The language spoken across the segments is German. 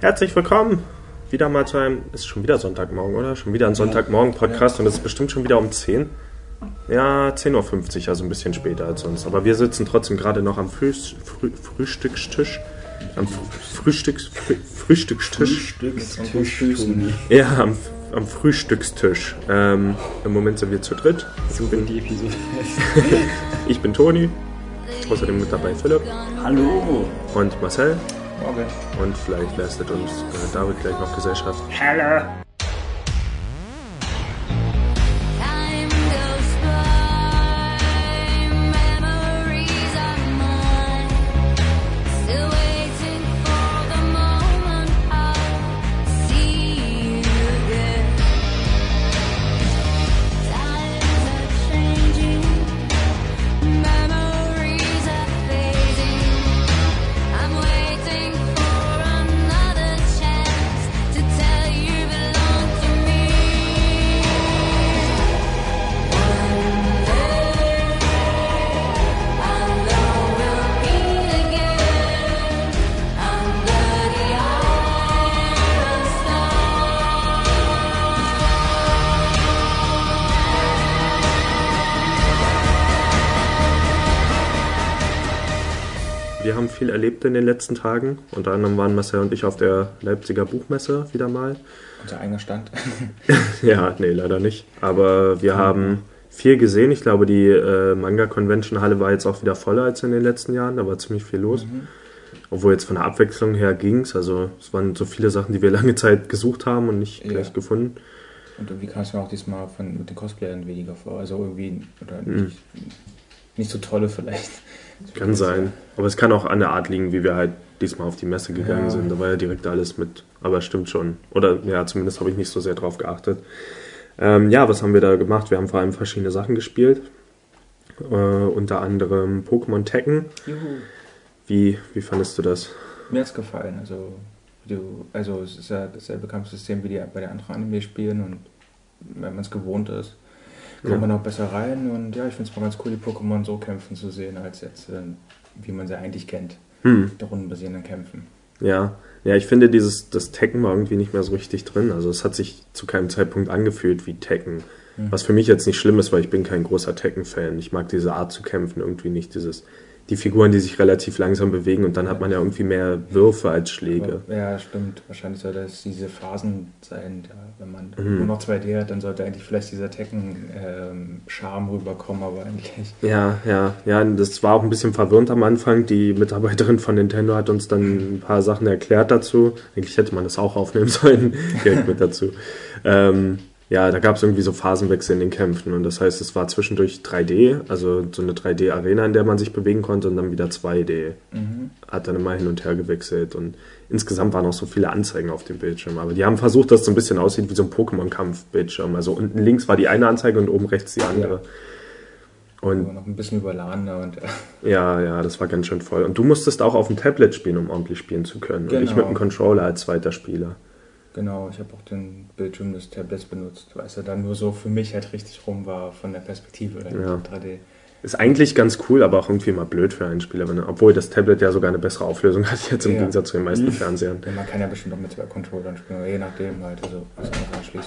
Herzlich willkommen wieder mal zu einem, ist schon wieder Sonntagmorgen, oder? Schon wieder ein Sonntagmorgen-Podcast und es ist bestimmt schon wieder um 10. Ja, 10.50 Uhr, also ein bisschen später als sonst. Aber wir sitzen trotzdem gerade noch am Früh, Früh, Frühstückstisch. Am Frühstücks, Früh, Frühstückstisch. Frühstückstisch. Ja, am, am Frühstückstisch. Ähm, Im Moment sind wir zu dritt. So bin die Episode. Ich bin Toni. Außerdem mit dabei Philipp Hallo. und Marcel. Morgen. Und vielleicht leistet uns äh, David gleich noch Gesellschaft. Hallo. In den letzten Tagen. Unter anderem waren Marcel und ich auf der Leipziger Buchmesse wieder mal. Unser eigener Stand. Ja, nee, leider nicht. Aber wir haben viel gesehen. Ich glaube, die äh, Manga-Convention-Halle war jetzt auch wieder voller als in den letzten Jahren. Da war ziemlich viel los. Obwohl jetzt von der Abwechslung her ging's. Also es waren so viele Sachen, die wir lange Zeit gesucht haben und nicht Ja. gleich gefunden. Und irgendwie kam es mir auch diesmal von, mit den Cosplayern weniger vor. Also irgendwie, oder Mhm. nicht, nicht so tolle vielleicht. Kann sein. Aber es kann auch an der Art liegen, wie wir halt diesmal auf die Messe gegangen Ja. sind. Da war ja direkt alles mit. Aber stimmt schon. Oder ja, zumindest habe ich nicht so sehr drauf geachtet. Ähm, ja, was haben wir da gemacht? Wir haben vor allem verschiedene Sachen gespielt. Äh, unter anderem Pokémon Tekken. Juhu. Wie, wie fandest du das? Mir hat's gefallen. Also, du, also es ist ja dasselbe Kampfsystem wie die bei den anderen Anime-Spielen und wenn man es gewohnt ist, kommt Ja. man auch besser rein. Und ja, ich finde es mal ganz cool, die Pokémon so kämpfen zu sehen, als jetzt, äh, wie man sie eigentlich kennt. Hm, Der rundenbasierenden Kämpfen. ja. Ja, ich finde, dieses, das Tekken war irgendwie nicht mehr so richtig drin. Also es hat sich zu keinem Zeitpunkt angefühlt wie Tekken. Mhm. Was für mich jetzt nicht schlimm ist, weil ich bin kein großer Tekken-Fan. Ich mag diese Art zu kämpfen irgendwie nicht. Dieses, die Figuren, die sich relativ langsam bewegen und dann hat man ja irgendwie mehr Würfe als Schläge. Aber, ja, stimmt. Wahrscheinlich soll das diese Phasen sein. Ja, wenn man Mhm. nur noch 2D hat, dann sollte eigentlich vielleicht dieser Tekken-Charme rüberkommen, aber eigentlich. Ja, ja, ja, das war auch ein bisschen verwirrend am Anfang. Die Mitarbeiterin von Nintendo hat uns dann ein paar Sachen erklärt dazu. Eigentlich hätte man das auch aufnehmen sollen, direkt mit dazu. Ähm, ja, da gab es irgendwie so Phasenwechsel in den Kämpfen und das heißt, es war zwischendurch 3D, also so eine 3D-Arena, in der man sich bewegen konnte und dann wieder 2D. Mhm. Hat dann immer hin und her gewechselt und insgesamt waren auch so viele Anzeigen auf dem Bildschirm. Aber die haben versucht, dass es so ein bisschen aussieht wie so ein Pokémon-Kampf-Bildschirm. Also unten links war die eine Anzeige und oben rechts die andere. Und Aber noch ein bisschen überladener und äh, ja, ja, das war ganz schön voll. Und du musstest auch auf dem Tablet spielen, um ordentlich spielen zu können. Und ich Genau. mit dem Controller als zweiter Spieler. Genau, ich habe auch den Bildschirm des Tablets benutzt, weil es ja dann nur so für mich halt richtig rum war von der Perspektive in Ja. 3D. Ist eigentlich ganz cool, aber auch irgendwie mal blöd für einen Spieler. Wenn, obwohl das Tablet ja sogar eine bessere Auflösung hat jetzt im Ja. Gegensatz zu den meisten Fernsehern. Ja, man kann ja bestimmt auch mit zwei Controllern spielen, je nachdem halt, also.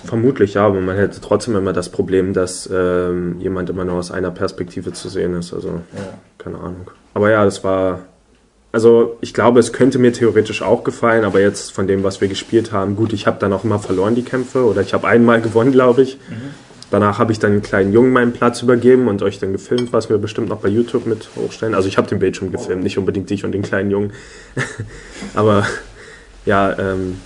Vermutlich ja, aber man hätte trotzdem immer das Problem, dass ähm, jemand immer nur aus einer Perspektive zu sehen ist. Also Ja. keine Ahnung. Aber ja, das war. Also ich glaube, es könnte mir theoretisch auch gefallen, aber jetzt von dem, was wir gespielt haben, gut, ich habe dann auch immer verloren die Kämpfe oder ich habe einmal gewonnen, glaube ich. Danach habe ich dann einen kleinen Jungen meinen Platz übergeben und euch dann gefilmt, was wir bestimmt noch bei YouTube mit hochstellen. Also ich habe den Bildschirm gefilmt, nicht unbedingt dich und den kleinen Jungen. aber ja, ähm,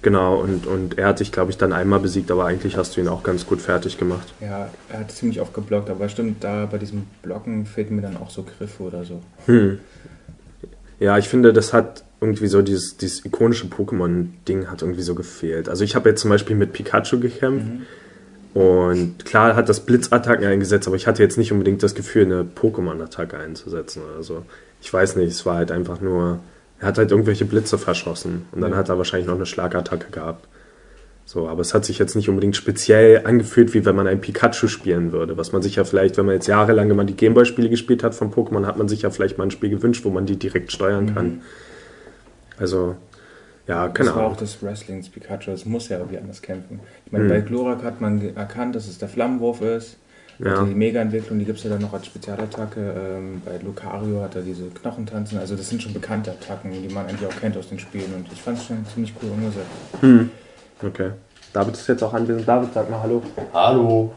genau, und, und er hat dich, glaube ich, dann einmal besiegt, aber eigentlich hast du ihn auch ganz gut fertig gemacht. Ja, er hat ziemlich oft geblockt, aber stimmt, da bei diesem Blocken fehlten mir dann auch so Griffe oder so. Hm. Ja, ich finde, das hat irgendwie so dieses, dieses ikonische Pokémon-Ding hat irgendwie so gefehlt. Also ich habe jetzt zum Beispiel mit Pikachu gekämpft und klar hat das Blitzattacken eingesetzt, aber ich hatte jetzt nicht unbedingt das Gefühl, eine Pokémon-Attacke einzusetzen oder so. Ich weiß nicht, es war halt einfach nur, er hat halt irgendwelche Blitze verschossen und dann Ja. hat er wahrscheinlich noch eine Schlagattacke gehabt. So, aber es hat sich jetzt nicht unbedingt speziell angefühlt, wie wenn man ein Pikachu spielen würde. Was man sich ja vielleicht, wenn man jetzt jahrelang immer die Gameboy-Spiele gespielt hat von Pokémon, hat man sich ja vielleicht mal ein Spiel gewünscht, wo man die direkt steuern kann. Also, Ja, keine das war auch des Wrestlings Pikachu, es muss ja irgendwie anders kämpfen. Ich meine, Hm. bei Glurak hat man erkannt, dass es der Flammenwurf ist. Ja. Die Mega-Entwicklung, die gibt es ja dann noch als Spezialattacke. Ähm, bei Lucario hat er diese Knochentanzen. Also das sind schon bekannte Attacken, die man eigentlich auch kennt aus den Spielen. Und ich fand es schon ziemlich cool umgesetzt. Hm. Okay. David ist jetzt auch anwesend. David, sag mal Hallo. Hallo.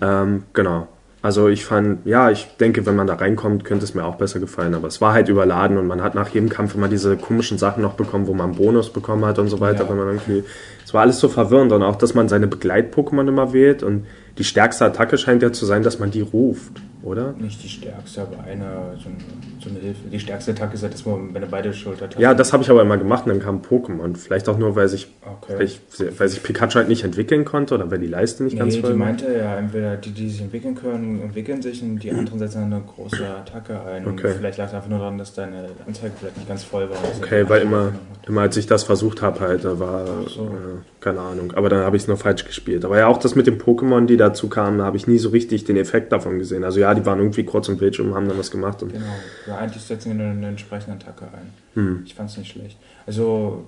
Ähm, genau. Also ich fand, ja, ich denke, wenn man da reinkommt, könnte es mir auch besser gefallen. Aber es war halt überladen und man hat nach jedem Kampf immer diese komischen Sachen noch bekommen, wo man einen Bonus bekommen hat und so weiter. Ja. Wenn man irgendwie, es war alles so verwirrend und auch, dass man seine Begleit-Pokémon immer wählt und die stärkste Attacke scheint ja zu sein, dass man die ruft, oder? Nicht die stärkste, aber eine, so, ein, so eine Hilfe. Die stärkste Attacke ist halt, dass man, wenn er beide Schultertasten Ja, das habe ich aber immer gemacht und dann kam Pokémon. Vielleicht auch nur, weil sich, Okay. weil, ich, weil sich Pikachu halt nicht entwickeln konnte oder weil die Leiste nicht ganz Nee, voll die war. meinte ja, entweder die, die sich entwickeln können, entwickeln sich und die anderen setzen dann eine große Attacke ein. Und Okay. Vielleicht lag es einfach nur daran, dass deine Anzeige vielleicht nicht ganz voll war. Also Okay, die weil immer, immer als ich das versucht habe, halt, da war, so. äh, keine Ahnung. Aber dann habe ich es nur falsch gespielt. Aber ja, auch das mit den Pokémon, die dazu kamen, da habe ich nie so richtig den Effekt davon gesehen. Also ja, die waren irgendwie kurz im Bildschirm, haben dann was gemacht. Und, Genau, ja, eigentlich setzen wir eine, eine entsprechende Attacke ein. hm. Ich fand es nicht schlecht. Also,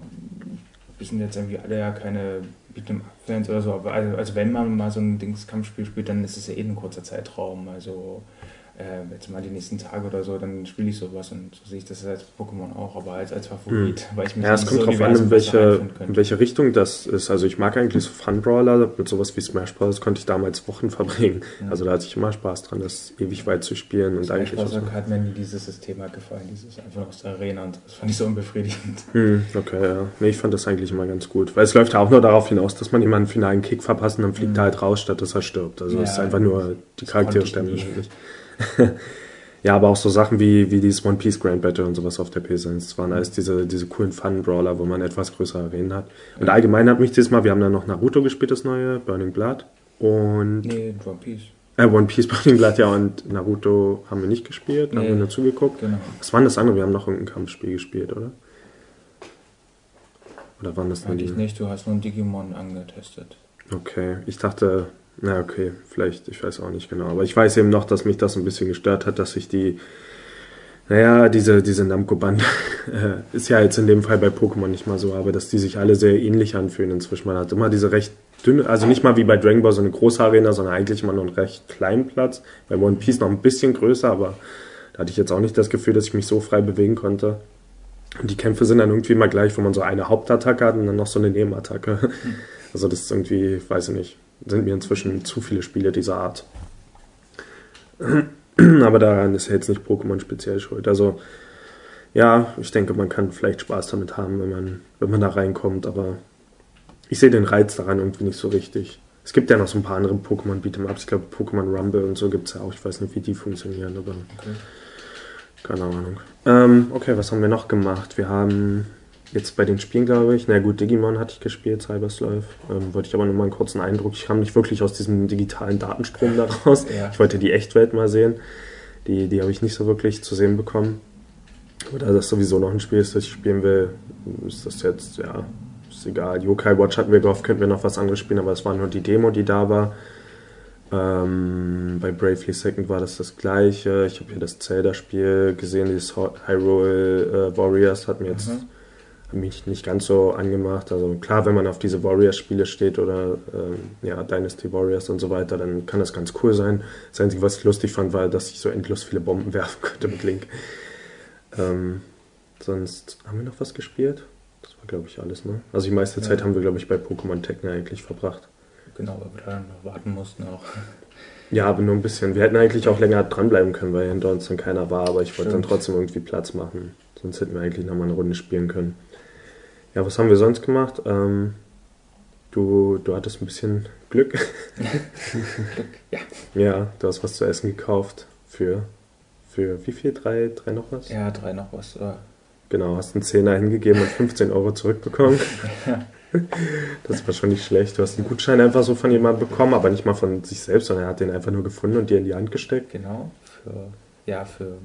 wir sind jetzt irgendwie alle ja keine Beat'em-Up-Fans oder so, aber also, also wenn man mal so ein Dings-Kampfspiel spielt, dann ist es ja eh ein kurzer Zeitraum. Also, äh, jetzt mal die nächsten Tage oder so, dann spiele ich sowas und so sehe ich das als Pokémon auch, aber als, als Favorit, weil ich mich Ja, es kommt dieses drauf an, in welche, in welche Richtung das ist. Also ich mag eigentlich so Fun-Brawler, mit sowas wie Smash Bros. konnte ich damals Wochen verbringen. Ja. Also da hatte ich immer Spaß dran, das ewig weit zu spielen. Und Smash eigentlich Bros. so. hat mir nie dieses System halt gefallen, dieses einfach aus der Arena und das fand ich so unbefriedigend. Hm, okay, ja. Nee, ich fand das eigentlich immer ganz gut. Weil es läuft ja auch nur darauf hinaus, dass man jemanden einen finalen Kick verpasst und dann fliegt er halt raus, statt dass er stirbt. Also Mhm. Ja, es ist einfach nur, die Charaktere sterben nie. ja, aber auch so Sachen wie, wie dieses One Piece Grand Battle und sowas auf der PS1. Das waren alles diese, diese coolen Fun-Brawler, wo man etwas größere Arenen hat. Und allgemein hat mich dieses Mal, wir haben dann noch Naruto gespielt, das neue, Burning Blood. Und Nee, One Piece. äh, One Piece Burning Blood, ja, und Naruto haben wir nicht gespielt, da haben Nee. wir nur zugeguckt. Genau. Was war denn das andere? Wir haben noch irgendein Kampfspiel gespielt, oder? Oder waren das? Eigentlich nicht, du hast nur ein Digimon angetestet. Okay, ich dachte, na okay, vielleicht, ich weiß auch nicht genau. Aber ich weiß eben noch, dass mich das ein bisschen gestört hat, dass ich die, naja, diese, diese Namco-Band äh, ist ja jetzt in dem Fall bei Pokémon nicht mal so, aber dass die sich alle sehr ähnlich anfühlen inzwischen. Man hat immer diese recht dünne, also nicht mal wie bei Dragon Ball so eine große Arena, sondern eigentlich immer nur einen recht kleinen Platz. Bei One Piece noch ein bisschen größer, aber da hatte ich jetzt auch nicht das Gefühl, dass ich mich so frei bewegen konnte. Und die Kämpfe sind dann irgendwie immer gleich, wo man so eine Hauptattacke hat und dann noch so eine Nebenattacke. Also das ist irgendwie, weiß ich nicht, sind mir inzwischen zu viele Spiele dieser Art. Aber daran ist ja jetzt nicht Pokémon speziell schuld. Also ja, ich denke, man kann vielleicht Spaß damit haben, wenn man, wenn man da reinkommt, aber ich sehe den Reiz daran irgendwie nicht so richtig. Es gibt ja noch so ein paar andere Pokémon Beat'em-Ups, ich glaube Pokémon Rumble und so gibt es ja auch, ich weiß nicht, wie die funktionieren, aber Okay. keine Ahnung. Ähm, okay, was haben wir noch gemacht? Wir haben jetzt bei den Spielen, glaube ich, na gut, Digimon hatte ich gespielt, Cybersleuth. Ähm, wollte ich aber nur mal einen kurzen Eindruck. Ich kam nicht wirklich aus diesem digitalen Datenstrom da raus. Ja. Ich wollte die Echtwelt mal sehen. Die, die habe ich nicht so wirklich zu sehen bekommen. Aber da das sowieso noch ein Spiel ist, das ich spielen will, ist das jetzt, ja, ist egal. Yokai Watch hatten wir gehofft, könnten wir noch was anderes spielen, aber es war nur die Demo, die da war. Ähm, bei Bravely Second war das das gleiche. Ich habe hier das Zelda-Spiel gesehen, dieses Hyrule äh, Warriors hat mir jetzt Mhm. Mich nicht ganz so angemacht. Also klar, wenn man auf diese Warriors-Spiele steht oder ähm, ja, Dynasty Warriors und so weiter, dann kann das ganz cool sein. Das Einzige, was ich lustig fand, war, dass ich so endlos viele Bomben werfen konnte mit Link. Ähm, sonst haben wir noch was gespielt? Das war, glaube ich, alles, ne? Also die meiste Ja. Zeit haben wir, glaube ich, bei Pokémon Techno eigentlich verbracht. Genau, weil wir dann noch warten mussten auch. Ja, aber nur ein bisschen. Wir hätten eigentlich auch länger dranbleiben können, weil hinter uns dann keiner war, aber ich wollte dann trotzdem irgendwie Platz machen. Sonst hätten wir eigentlich nochmal eine Runde spielen können. Ja, was haben wir sonst gemacht? Ähm, du, du hattest ein bisschen Glück. Ja. Ja, du hast was zu essen gekauft. Für, für wie viel? Drei, drei noch was? Ja, drei noch was. Äh, Genau, hast einen Zehner hingegeben und 15 Euro zurückbekommen. Das war schon nicht schlecht. Du hast einen Gutschein einfach so von jemandem bekommen, aber nicht mal von sich selbst, sondern er hat den einfach nur gefunden und dir in die Hand gesteckt. genau, für, ja, für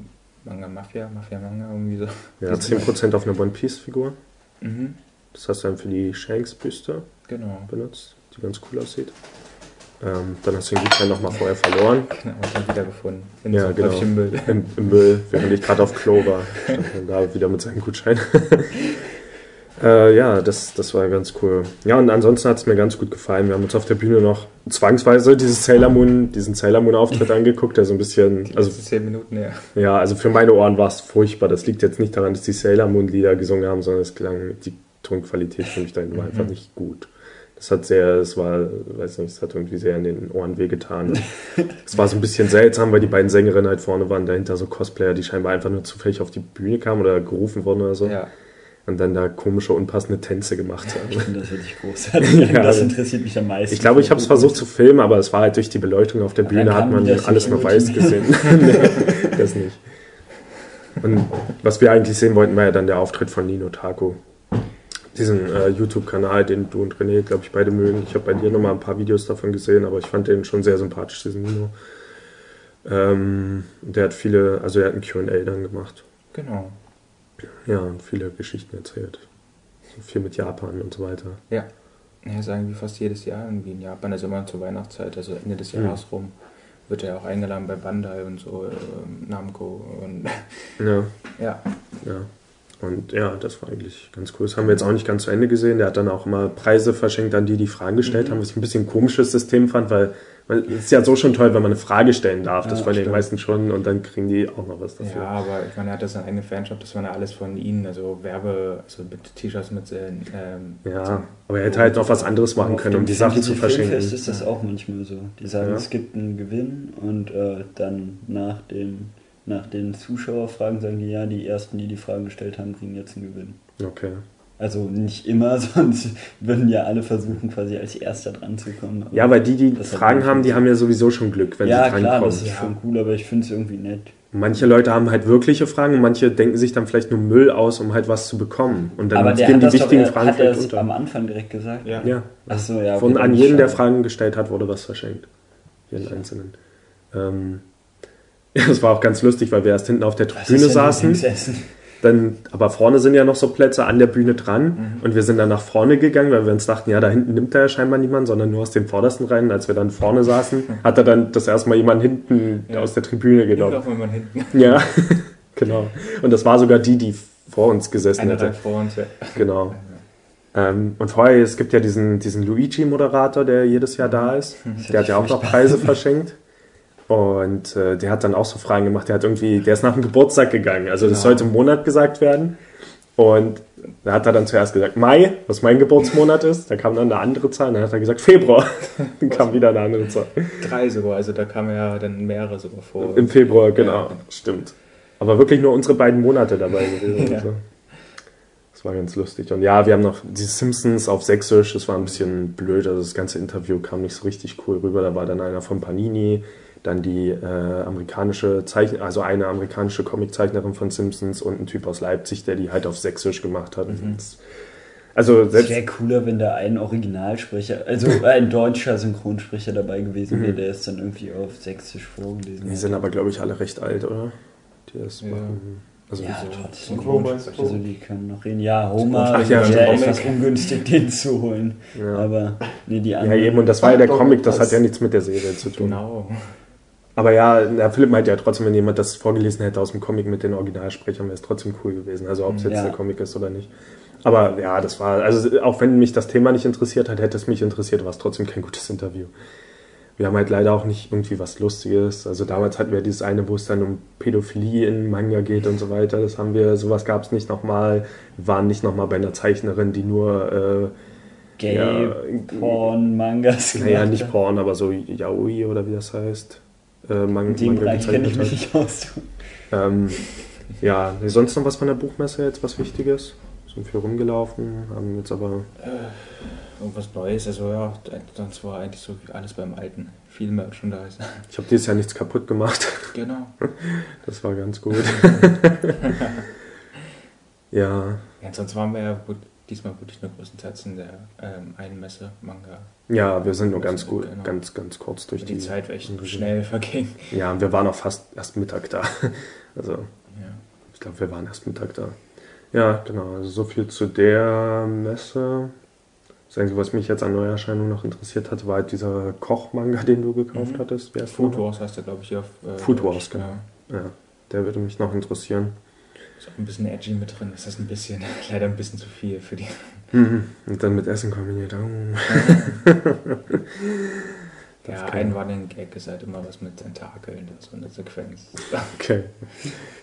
Manga Mafia, Mafia Manga irgendwie so. Ja, 10% auf eine One Piece Figur. Mhm, Das hast du dann für die Shanks-Büste genau. benutzt, die ganz cool aussieht. Ähm, dann hast du den Gutschein nochmal vorher verloren. genau. Und dann wieder gefunden. In Ja, so genau. Häufchen Müll. Im, Im Müll, während ich gerade auf Klo war. Da wieder mit seinem Gutschein. Äh, ja, das, das war ganz cool. Ja, und ansonsten hat es mir ganz gut gefallen. Wir haben uns auf der Bühne noch zwangsweise dieses Sailor Moon, diesen Sailor Moon Auftritt angeguckt, der so ein bisschen, also zehn Minuten, ja. ja, also für meine Ohren war es furchtbar. Das liegt jetzt nicht daran, dass die Sailor Moon Lieder gesungen haben, sondern es klang, die Tonqualität für mich dahin war einfach nicht gut. Das hat sehr, es war, weiß nicht, es hat irgendwie sehr in den Ohren wehgetan. es war so ein bisschen seltsam, weil die beiden Sängerinnen halt vorne waren, dahinter so Cosplayer, die scheinbar einfach nur zufällig auf die Bühne kamen oder gerufen wurden oder so. ja. Und dann da komische, unpassende Tänze gemacht haben. Ich finde das wirklich großartig. Ja. das interessiert mich am meisten. Ich glaube, ich habe es versucht zu filmen, aber es war halt durch die Beleuchtung auf der Bühne, hat man alles noch über weiß gesehen. nee, das nicht. Und was wir eigentlich sehen wollten, war ja dann der Auftritt von Nino Taco. Diesen äh, YouTube-Kanal, den du und René, glaube ich, beide mögen. Ich habe bei dir nochmal ein paar Videos davon gesehen, aber ich fand den schon sehr sympathisch, diesen Nino. Ähm, der hat viele, also er hat ein QA dann gemacht. Genau. Ja, und viele Geschichten erzählt. Viel mit Japan und so weiter. Ja. Ja, ist irgendwie fast jedes Jahr irgendwie in Japan, also immer zur Weihnachtszeit, also Ende des Mhm. Jahres rum, wird er auch eingeladen bei Bandai und so, ähm, Namco und Ja. ja. Ja. Und ja, das war eigentlich ganz cool. Das haben wir jetzt auch nicht ganz zu Ende gesehen. Der hat dann auch immer Preise verschenkt an die, die Fragen gestellt haben, was ich ein bisschen ein komisches System fand, weil man, es ist ja so schon toll, wenn man eine Frage stellen darf. das Ja, wollen die stimmt. meisten schon und dann kriegen die auch noch was dafür. Ja, aber ich meine, er hat das seinen eigenen Fanshop, das war ja alles von ihnen, also Werbe, also mit T-Shirts mit ähm, Ja, aber er hätte halt noch was anderes machen können, um die Sachen zu verschenken. Filmfest ist das auch manchmal so. Die sagen, Ja. es gibt einen Gewinn und äh, dann nach, dem, nach den Zuschauerfragen sagen die, ja, die Ersten, die die Fragen gestellt haben, kriegen jetzt einen Gewinn. Okay. Also nicht immer, sonst würden ja alle versuchen, quasi als Erster dran zu kommen. Aber- Ja, weil die, die Fragen haben, die so. haben ja sowieso schon Glück, wenn ja, sie klar, drankommen. das ist schon cool, aber ich finde es irgendwie nett. Manche Leute haben halt wirkliche Fragen und manche denken sich dann vielleicht nur Müll aus, um halt was zu bekommen. Und dann aber der gehen hat die doch, wichtigen er, Fragen hat er vielleicht es unter. am Anfang direkt gesagt. Ja. Ja, Achso, ja. Von an jeden, der. Fragen gestellt hat, wurde was verschenkt. Jeden einzelnen. Ähm, ja, das war auch ganz lustig, weil wir erst hinten auf der Tribüne saßen. Dann, aber vorne sind ja noch so Plätze an der Bühne dran. Mhm. Und wir sind dann nach vorne gegangen, weil wir uns dachten, ja, da hinten nimmt er ja scheinbar niemand, sondern nur aus den vordersten Reihen. Als wir dann vorne saßen, hat er dann das erste Mal jemand hinten Ja. aus der Tribüne genommen. auch wenn man hinten Ja, genau. Und das war sogar die, die vor uns gesessen eine hätte. Vor uns. Ja. Genau. Ähm, und vorher, es gibt ja diesen, diesen Luigi-Moderator, der jedes Jahr da ist. Das Der hat ja auch noch Preise verschenkt. Und äh, der hat dann auch so Fragen gemacht. Der hat irgendwie, der ist nach dem Geburtstag gegangen. Also das Genau. sollte im Monat gesagt werden. Und da hat er dann zuerst gesagt Mai, was mein Geburtsmonat ist. Da kam dann eine andere Zahl. Dann hat er gesagt Februar. dann kam wieder eine andere Zahl. Drei sogar, also da kamen ja dann mehrere sogar vor. Im Februar, genau. Ja. Stimmt. Aber wirklich nur unsere beiden Monate dabei gewesen. Ja. Also. Das war ganz lustig. Und ja, wir haben noch die Simpsons auf Sächsisch. Das war ein bisschen blöd. Also das ganze Interview kam nicht so richtig cool rüber. Da war dann einer von Panini, dann die äh, amerikanische Zeichner, also eine amerikanische Comiczeichnerin von Simpsons und ein Typ aus Leipzig, der die halt auf Sächsisch gemacht hat. Das- Also Es selbst wäre cooler, wenn da ein Originalsprecher, also ein deutscher Synchronsprecher dabei gewesen wäre, der es dann irgendwie auf Sächsisch vorgelesen die hat. sind aber, glaube ich, alle recht alt, oder? Die das Ja. machen. Also ja, so trotzdem. Synchronsprecher. Also die können noch reden. Ja, Homer ja, wäre etwas ungünstig, den zu holen. Ja. Aber nee, die Ja, anderen. eben, und das war ja der Comic, das das- hat ja nichts mit der Serie zu tun. Genau. Aber ja, der Philipp meint ja trotzdem, wenn jemand das vorgelesen hätte aus dem Comic mit den Originalsprechern, wäre es trotzdem cool gewesen. Also ob es jetzt Ja. der Comic ist oder nicht. Aber ja, das war, also auch wenn mich das Thema nicht interessiert hat, hätte es mich interessiert, war es trotzdem kein gutes Interview. Wir haben halt leider auch nicht irgendwie was Lustiges. Also damals hatten wir dieses eine, wo es dann um Pädophilie in Manga geht und so weiter. Das haben wir, sowas gab es nicht nochmal. Wir waren nicht nochmal bei einer Zeichnerin, die nur, Gay, ja, Porn, Mangas. äh, naja, nicht. Porn, aber so Yaoi oder wie das heißt. Äh, Man In dem Manga Bereich kenne ich mich hat. nicht aus. Ähm, ja, sonst noch was von der Buchmesse jetzt, was Wichtiges? Sind viel rumgelaufen, haben jetzt aber. Irgendwas Neues, also ja, sonst war eigentlich so wie alles beim Alten. Viel Merchandise. Ich habe dieses Jahr nichts kaputt gemacht. genau. Das war ganz gut. ja, Ja, sonst waren wir ja gut, diesmal wirklich nur größtenteils in der ähm, einen Messe, Manga. Ja, wir sind nur ganz gut, Genau. ganz, ganz kurz durch Die, die. Zeit Mhm. schnell verging. Ja, und wir waren auch fast erst Mittag da. Also, Ja. ich glaube, wir waren erst Mittag da. Ja, genau. Also so viel zu der Messe. Das Einzige, was mich jetzt an Neuerscheinungen noch interessiert hat, war halt dieser Koch-Manga, den du gekauft Mhm. hattest. Wer Food? Wars heißt der, glaube ich, auf. Äh, Food. Wars, genau. Ja, der würde mich noch interessieren. Ist auch ein bisschen edgy mit drin. Das ist ein bisschen, leider ein bisschen zu viel für die. Mhm. Und dann mit Essen kombiniert. Oh. Ja, ein Running Gag ist halt immer was mit Tentakeln, so eine Sequenz. Okay.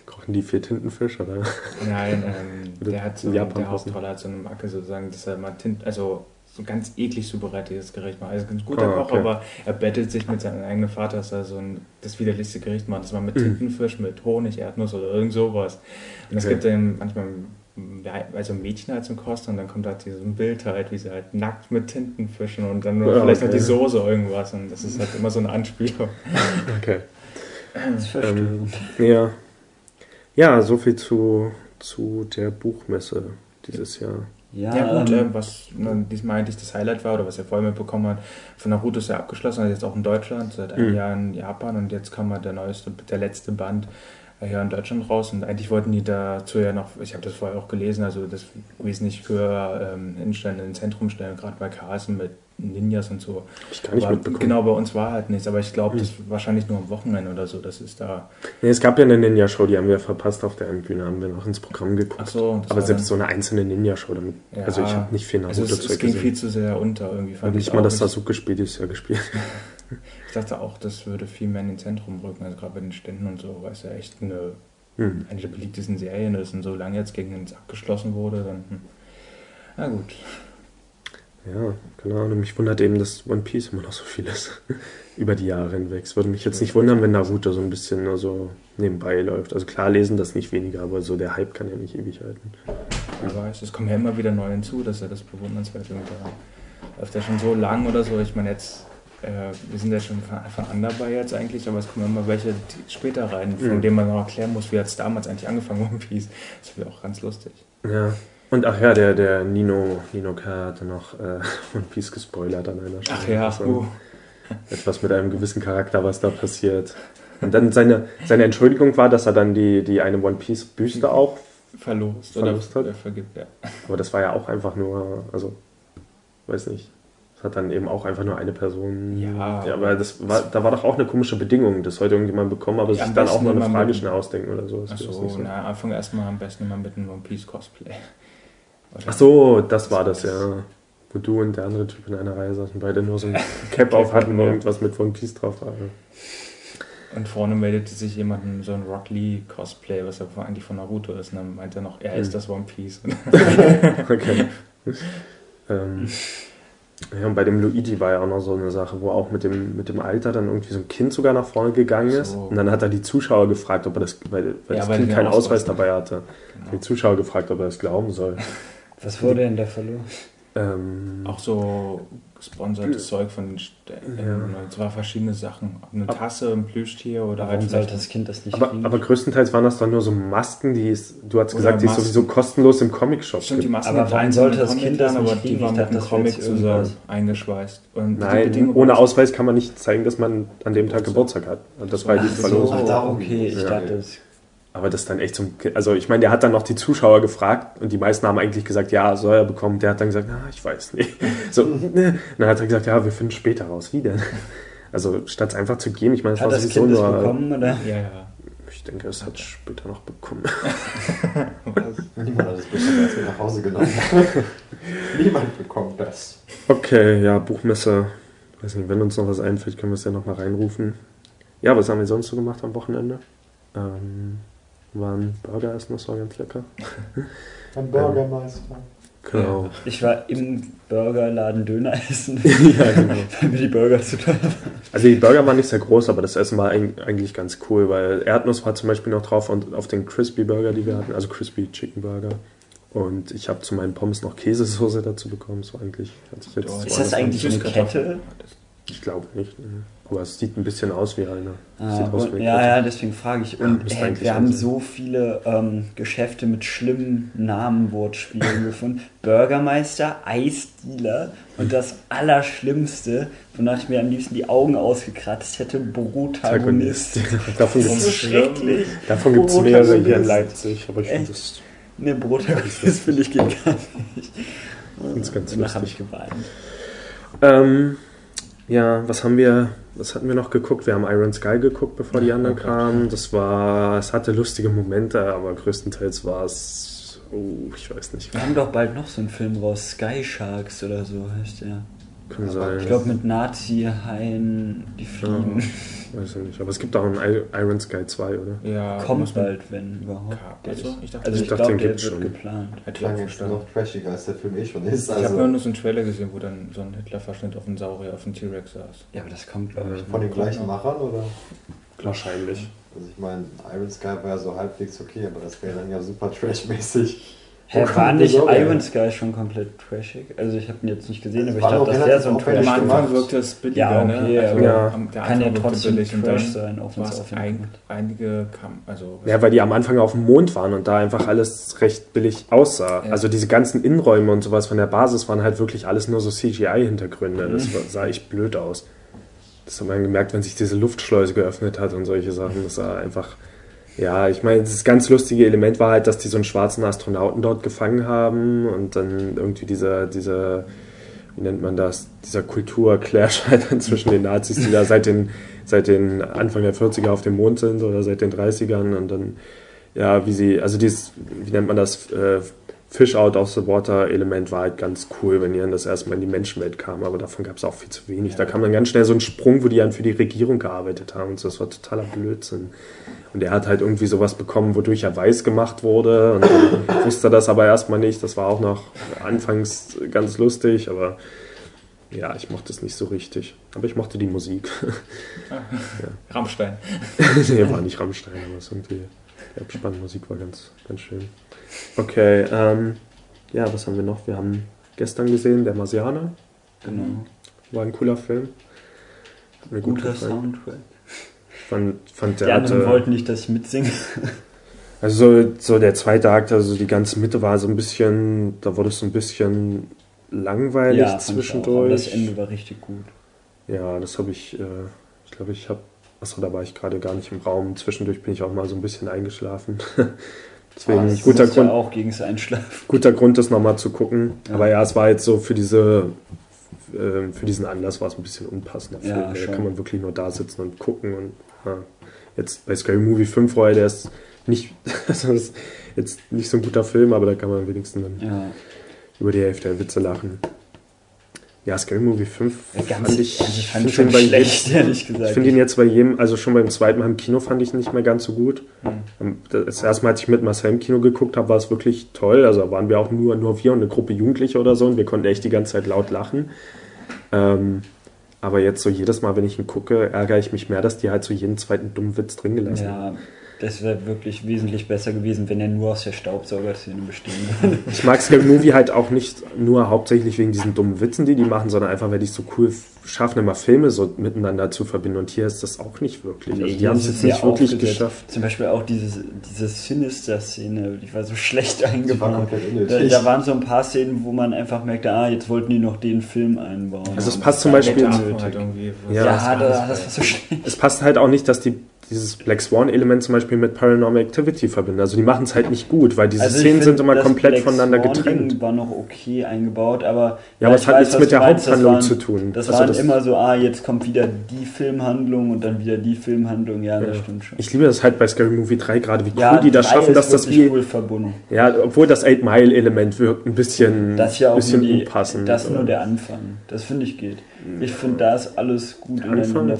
Kochen die vier Tintenfisch, oder? Nein, ähm, der hat so, Japan der passen. Hauptrolle hat so eine Macke sozusagen, dass er mal Tint, also so ganz eklig zubereitetes Gericht macht. Also ganz guter Ah, Koch, okay. aber er bettelt sich mit seinem eigenen Vater, dass er so ein, das widerlichste Gericht macht. Das war mit Mhm. Tintenfisch, mit Honig, Erdnuss oder irgend sowas. Und es Okay. gibt dann manchmal also Mädchen halt zum Kosten und dann kommt halt dieses Bild halt, wie sie halt nackt mit Tintenfischen und dann nur Ja, vielleicht noch okay. die Soße irgendwas und das ist halt immer so eine Anspielung. Okay. Das ist verstörend. Ja. Ja, so viel zu, zu der Buchmesse dieses Jahr. Ja, Ja, gut, ähm, äh, was ne, diesmal eigentlich das Highlight war oder was ihr vorher mitbekommen habt, von Naruto ist ja abgeschlossen, also jetzt auch in Deutschland, seit einem Mhm. Jahr in Japan und jetzt kam mal der neueste, der letzte Band hier in Deutschland raus und eigentlich wollten die dazu ja noch, ich habe das vorher auch gelesen, also das wesentlich höher ähm, ins Zentrum stellen, gerade bei Carson mit Ninjas und so. Ich gar nicht aber mitbekommen. Genau, bei uns war halt nichts, aber ich glaube, Mhm. das wahrscheinlich nur am Wochenende oder so, das ist da. Nee, es gab ja eine Ninja-Show, die haben wir verpasst auf der Bühne, haben wir noch ins Programm geguckt. Ach so, das Aber selbst so eine einzelne Ninja-Show damit. Ja. also ich habe nicht viel Naruto Also es, es ging gesehen. viel zu sehr unter irgendwie. fand Und ich nicht mal das Sasuke-Spiel dieses Jahr gespielt. Ich dachte auch, das würde viel mehr in den Zentrum rücken, also gerade bei den Ständen und so, weil es ja echt eine, Hm. eine der beliebtesten Serien ist und so lange jetzt gegen uns abgeschlossen wurde, dann. Hm. Na gut. Ja, keine Ahnung. Mich wundert eben, dass One Piece immer noch so viel ist. Über die Jahre hinweg. Es würde mich jetzt nicht wundern, wenn Naruto so ein bisschen nur so nebenbei läuft. Also klar lesen das nicht weniger, aber so der Hype kann ja nicht ewig halten. Wer weiß, es kommen ja immer wieder neu hinzu, das ist ja das Bewundernswerte. Und da läuft ja schon so lang oder so. Ich meine, jetzt, wir sind ja schon von an dabei jetzt eigentlich, aber es kommen immer welche später rein, von Mhm. denen man noch erklären muss, wie hat es damals eigentlich angefangen, One Piece. Das wäre auch ganz lustig. Ja. Und ach ja, der, der Nino, Nino K. hatte noch äh, One Piece gespoilert an einer Stelle. Ach ja, Also uh. Etwas mit einem gewissen Charakter, was da passiert. Und dann seine, seine Entschuldigung war, dass er dann die, die eine One Piece Büste auch, verlost, Verlost oder hat? äh, vergibt, ja. aber das war ja auch einfach nur, also, weiß nicht. Hat dann eben auch einfach nur eine Person. Ja. ja aber das war, da war doch auch eine komische Bedingung. Das sollte irgendjemand bekommen, aber Ja, am sich dann auch mal eine Frage schnell ausdenken oder so. Das Ach ist so, na, Anfang erstmal am besten immer mit einem One Piece Cosplay. Oder- Ach so, das war das, ja. Wo du und der andere Typ in einer Reihe saßen, beide nur so ein Cap auf hatten, ja. irgendwas mit One Piece drauf war. Und vorne meldete sich jemand in so ein Rock Lee Cosplay, was ja eigentlich von Naruto ist. Und dann meinte er noch, er ist Hm. das One Piece. Okay. ähm, ja, und bei dem Luigi war ja auch noch so eine Sache, wo auch mit dem, mit dem Alter dann irgendwie so ein Kind sogar nach vorne gegangen ist. so. Und dann hat er die Zuschauer gefragt, ob er das, weil, weil Ja, das weil Kind keinen Ausweis dabei hatte. Genau. Die Zuschauer gefragt, ob er das glauben soll. was wurde denn da verloren? Ähm, Auch so gesponsertes Zeug von den Ständen. Ja. Und zwar verschiedene Sachen. Eine Tasse, ein Plüschtier oder Warum halt sollte das Kind das nicht aber, kriegen? aber größtenteils waren das dann nur so Masken, die es, du hast gesagt, die es Masken. sowieso kostenlos im Comic-Shop Stimmt, die. Masken Aber warum sollte das Kind das nicht aber die waren mit einem Comic zusammen eingeschweißt. Und Nein, ohne Ausweis kann man nicht zeigen, dass man an dem Tag Geburtstag hat. Und das war Ach so. Verlosung. Ach, darum, okay, ich Ja. dachte, das Aber das dann echt zum. Also, ich meine, der hat dann noch die Zuschauer gefragt und die meisten haben eigentlich gesagt, ja, soll er bekommen. Der hat dann gesagt, na, ich weiß nicht. So, ne. Dann hat er gesagt, ja, wir finden später raus. Wie denn? Also, statt es einfach zu geben, ich meine, es hat war das sowieso Kind es nur. bekommen, oder? Ja, ja. Ich denke, es hat später noch bekommen. Niemand hat das besser als mit nach Hause genommen. Niemand bekommt das. Okay, ja, Buchmesse. Weiß nicht, wenn uns noch was einfällt, können wir es ja noch mal reinrufen. Ja, was haben wir sonst so gemacht am Wochenende? Ähm, waren Burger essen, das war ganz lecker. Ein Bürgermeister. Genau. Ich war im Burgerladen Döner essen, ja, genau. weil mir die Burger zu teuer waren. Also die Burger waren nicht sehr groß, aber das Essen war eig- eigentlich ganz cool, weil Erdnuss war zum Beispiel noch drauf und auf den Crispy Burger, die wir hatten, also Crispy Chicken Burger. Und ich habe zu meinen Pommes noch Käsesoße dazu bekommen. War eigentlich. Hat sich jetzt Ist das eigentlich eine Kette? Ich glaube nicht. ne. Aber es sieht ein bisschen aus wie eine. Ah, sieht aus wie ja, ja, deswegen frage ich. Ja, Und müsste ey, eigentlich wir haben sein. so viele ähm, Geschäfte mit schlimmen Namenwortspielen gefunden. Bürgermeister, Eisdealer und das Allerschlimmste, wonach ich mir am liebsten die Augen ausgekratzt hätte, Protagonist. davon Das gibt ist so es schrecklich. davon gibt's mehrere hier in. Leipzig. Aber ich finde das Ne, Protagonist finde ich geht gar nicht. Find's ganz Danach habe ich geweint. Ähm, Ja, was haben wir, was hatten wir noch geguckt? Wir haben Iron Sky geguckt, bevor die anderen oh kamen. Das war, es hatte lustige Momente, aber größtenteils war es, oh, ich weiß nicht, Wir haben doch bald noch so einen Film raus, Sky Sharks oder so heißt der. Kann sein. Ich glaube mit Nazi-Haien, die fliegen. Weiß ich nicht. Aber es gibt auch einen Iron Sky 2, oder? Ja, Kommt bald, wenn überhaupt. Der also, ich dachte- also Ich ich dachte, glaube, den der wird schon. geplant. Ich Klang jetzt verstanden. noch trashiger, als der Film eh schon ist. Ich habe Also nur so einen Trailer gesehen, wo dann so ein Hitler-Verschnitt auf einen Saurier, auf einen T-Rex saß. Ja, aber das kommt, glaube ich. von den gleichen Machern oder? Wahrscheinlich. Also ich meine, Iron Sky war ja so halbwegs okay, aber das wäre dann ja super trashmäßig. Hä, war nicht der so, Iron? Sky schon komplett trashig? Also ich habe ihn jetzt nicht gesehen, aber ich dachte, doch das wäre so ein Am Trash. gemacht. Anfang wirkte es billiger, Ja, okay, ne? aber Ja. am- der Kann ja trotzdem billig und Trash sein, auch wenn es aufwendig ein, einige kam, also Ja, weil die am Anfang auf dem Mond waren und da einfach alles recht billig aussah. Ja. Also diese ganzen Innenräume und sowas von der Basis waren halt wirklich alles nur so CGI-Hintergründe. Das war, sah echt blöd aus. Das hat man gemerkt, wenn sich diese Luftschleuse geöffnet hat und solche Sachen. Das sah einfach. Ja, ich meine, das ganz lustige Element war halt, dass die so einen schwarzen Astronauten dort gefangen haben und dann irgendwie dieser, dieser, wie nennt man das, dieser Kulturclash halt dann zwischen den Nazis, die da seit den, seit den Anfang der 40er auf dem Mond sind oder seit den 30ern und dann, ja, wie sie, also dieses, wie nennt man das, äh, Fish out of the water Element war halt ganz cool, wenn die dann das erste Mal in die Menschenwelt kamen, aber davon gab es auch viel zu wenig. Da kam dann ganz schnell so ein Sprung, wo die dann für die Regierung gearbeitet haben und so, das war totaler Blödsinn. Und er hat halt irgendwie sowas bekommen, wodurch er weiß gemacht wurde und dann wusste er das aber erstmal nicht. Das war auch noch anfangs ganz lustig, aber ja, ich mochte es nicht so richtig. Aber ich mochte die Musik. Rammstein. nee, war nicht Rammstein, aber es irgendwie, die Abspannmusik war ganz, ganz schön. Okay, ähm, ja, was haben wir noch? Wir haben gestern gesehen, Der Marsianer. Genau. War ein cooler Film. Hat mir gut Guter gefallen. Soundtrack. Fand, fand Die der anderen hatte, wollten nicht, dass ich mitsinge. Also so, so der zweite Akt, also die ganze Mitte war so ein bisschen, da wurde es so ein bisschen langweilig fand ich auch, aber zwischendurch. das Ende war richtig gut. Ja, das habe ich, äh, ich glaube, ich habe, achso, da war ich gerade gar nicht im Raum. Zwischendurch bin ich auch mal so ein bisschen eingeschlafen. Deswegen das guter ist ja Grund, auch gegen das Einschlafen. guter Grund, das nochmal zu gucken. Ja. Aber ja, es war jetzt so für diese, äh, für diesen Anlass war es ein bisschen unpassender Film. Ja, da schon. kann man wirklich nur da sitzen und gucken und ja. jetzt bei Scary Movie 5 war der ist nicht, also ist jetzt nicht so ein guter Film, aber da kann man wenigstens dann Ja. über die Hälfte der Witze lachen. Ja, Scary Movie 5 Ganz, fand ich, also ich fand schon bei jedem- schlecht, ehrlich gesagt. Ich finde ihn jetzt bei jedem, also schon beim zweiten Mal im Kino fand ich ihn nicht mehr ganz so gut. Hm. Das erste Mal, als ich mit Marcel im Kino geguckt habe, war es wirklich toll. Also waren wir auch nur, nur wir und eine Gruppe Jugendliche oder so und wir konnten echt die ganze Zeit laut lachen. Ähm, aber jetzt so jedes Mal, wenn ich ihn gucke, ärgere ich mich mehr, dass die halt so jeden zweiten dummen Witz drin gelassen haben. Ja, das wäre wirklich wesentlich besser gewesen, wenn er nur aus der Staubsaugerszene bestehen würde. Ich mag Scary Movie halt auch nicht nur hauptsächlich wegen diesen dummen Witzen, die die machen, sondern einfach, weil die es so cool schaffen, immer Filme so miteinander zu verbinden. Und hier ist das auch nicht wirklich. Also die haben es jetzt nicht wirklich geschafft. Zum Beispiel auch diese, diese Sinister-Szene, die war so schlecht war eingebaut. Da, da waren so ein paar Szenen, wo man einfach merkte, ah, jetzt wollten die noch den Film einbauen. Also es passt zum Beispiel- halt Ja, das ja, alles da, das war so schlecht. Es passt halt auch nicht, dass die dieses Black Swan-Element zum Beispiel mit Paranormal Activity verbinden. Also die machen es halt nicht gut, weil diese Also Szenen find, sind immer das komplett Black voneinander Swan getrennt. War noch okay eingebaut, aber Ja, aber es hat weiß, nichts mit der meinst, das Haupthandlung waren- zu tun. Das Also waren das- immer so, ah, jetzt kommt wieder die Filmhandlung und dann wieder die Filmhandlung. Ja, das Ja. stimmt schon. Ich liebe das halt bei Scary Movie 3 gerade, wie cool ja, die das schaffen, dass das wie. cool verbunden. Ja, obwohl das 8 Mile-Element wirkt ein bisschen, Das ja auch bisschen die, unpassend. Das ist nur der Anfang. Das finde ich geht. Ich finde, da ist alles gut Der Anfang?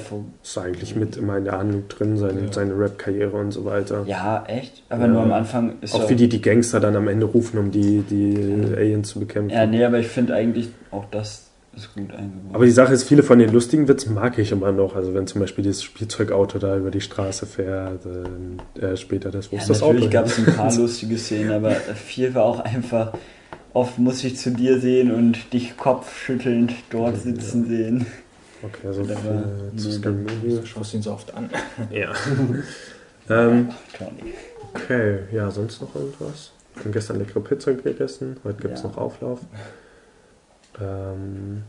Ist eigentlich mit immer in der Handlung drin, seine, Ja. seine Rap-Karriere und so weiter. Ja, echt? Aber Ja. nur am Anfang ist Auch ja- wie die die Gangster dann am Ende rufen, um die, die Aliens zu bekämpfen. Ja, nee, aber ich finde eigentlich auch das ist gut eingebaut. Aber die Sache ist, viele von den lustigen Witzen mag ich immer noch. Also wenn zum Beispiel dieses Spielzeugauto da über die Straße fährt, äh, äh, später das, wo ja, ist das natürlich Auto? gab es ein paar lustige Szenen, aber viel war auch einfach. Oft muss ich zu dir sehen und dich kopfschüttelnd dort sitzen sehen. Okay, also Da war äh, zu Scary Movie. Du schaust ihn so oft an. Ja. ähm, Tony. okay, ja, sonst noch irgendwas? Wir haben gestern leckere Pizza gegessen, heute gibt es Ja. noch Auflauf. Ähm,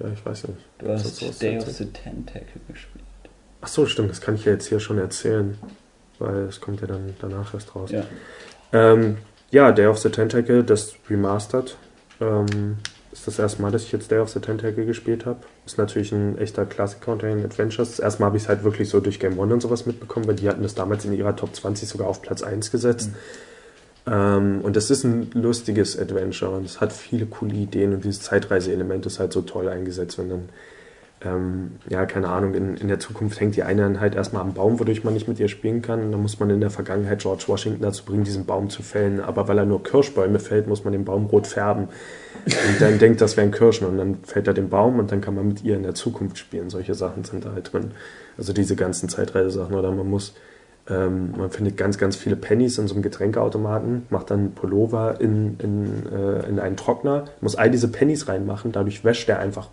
ja, ich weiß nicht. Du hast Sonst was Day of the Tentacle gespielt. Ach so, stimmt, das kann ich ja jetzt hier schon erzählen, weil es kommt ja dann danach erst raus. Ja. Ähm, ja, Day of the Tentacle, das Remastered. Ähm, ist das erste Mal, dass ich jetzt Day of the Tentacle gespielt habe. Ist natürlich ein echter Klassiker unter den Adventures. Das erste Mal habe ich es halt wirklich so durch Game One und sowas mitbekommen, weil die hatten das damals in ihrer Top 20 sogar auf Platz 1 gesetzt. Ähm, und das ist ein lustiges Adventure und es hat viele coole Ideen und dieses Zeitreise-Element ist halt so toll eingesetzt, wenn dann, ähm, ja, keine Ahnung, in, in der Zukunft hängt die eine dann halt erstmal am Baum, wodurch man nicht mit ihr spielen kann. Und dann muss man in der Vergangenheit George Washington dazu bringen, diesen Baum zu fällen. Aber weil er nur Kirschbäume fällt, muss man den Baum rot färben. Und dann denkt, das wären Kirschen und dann fällt er den Baum und dann kann man mit ihr in der Zukunft spielen. Solche Sachen sind da halt drin. Also diese ganzen Zeitreisesachen. Oder man muss ähm, man findet ganz, ganz viele Pennies in so einem Getränkeautomaten, macht dann Pullover in, in, äh, in einen Trockner, muss all diese Pennies reinmachen, dadurch wäscht er einfach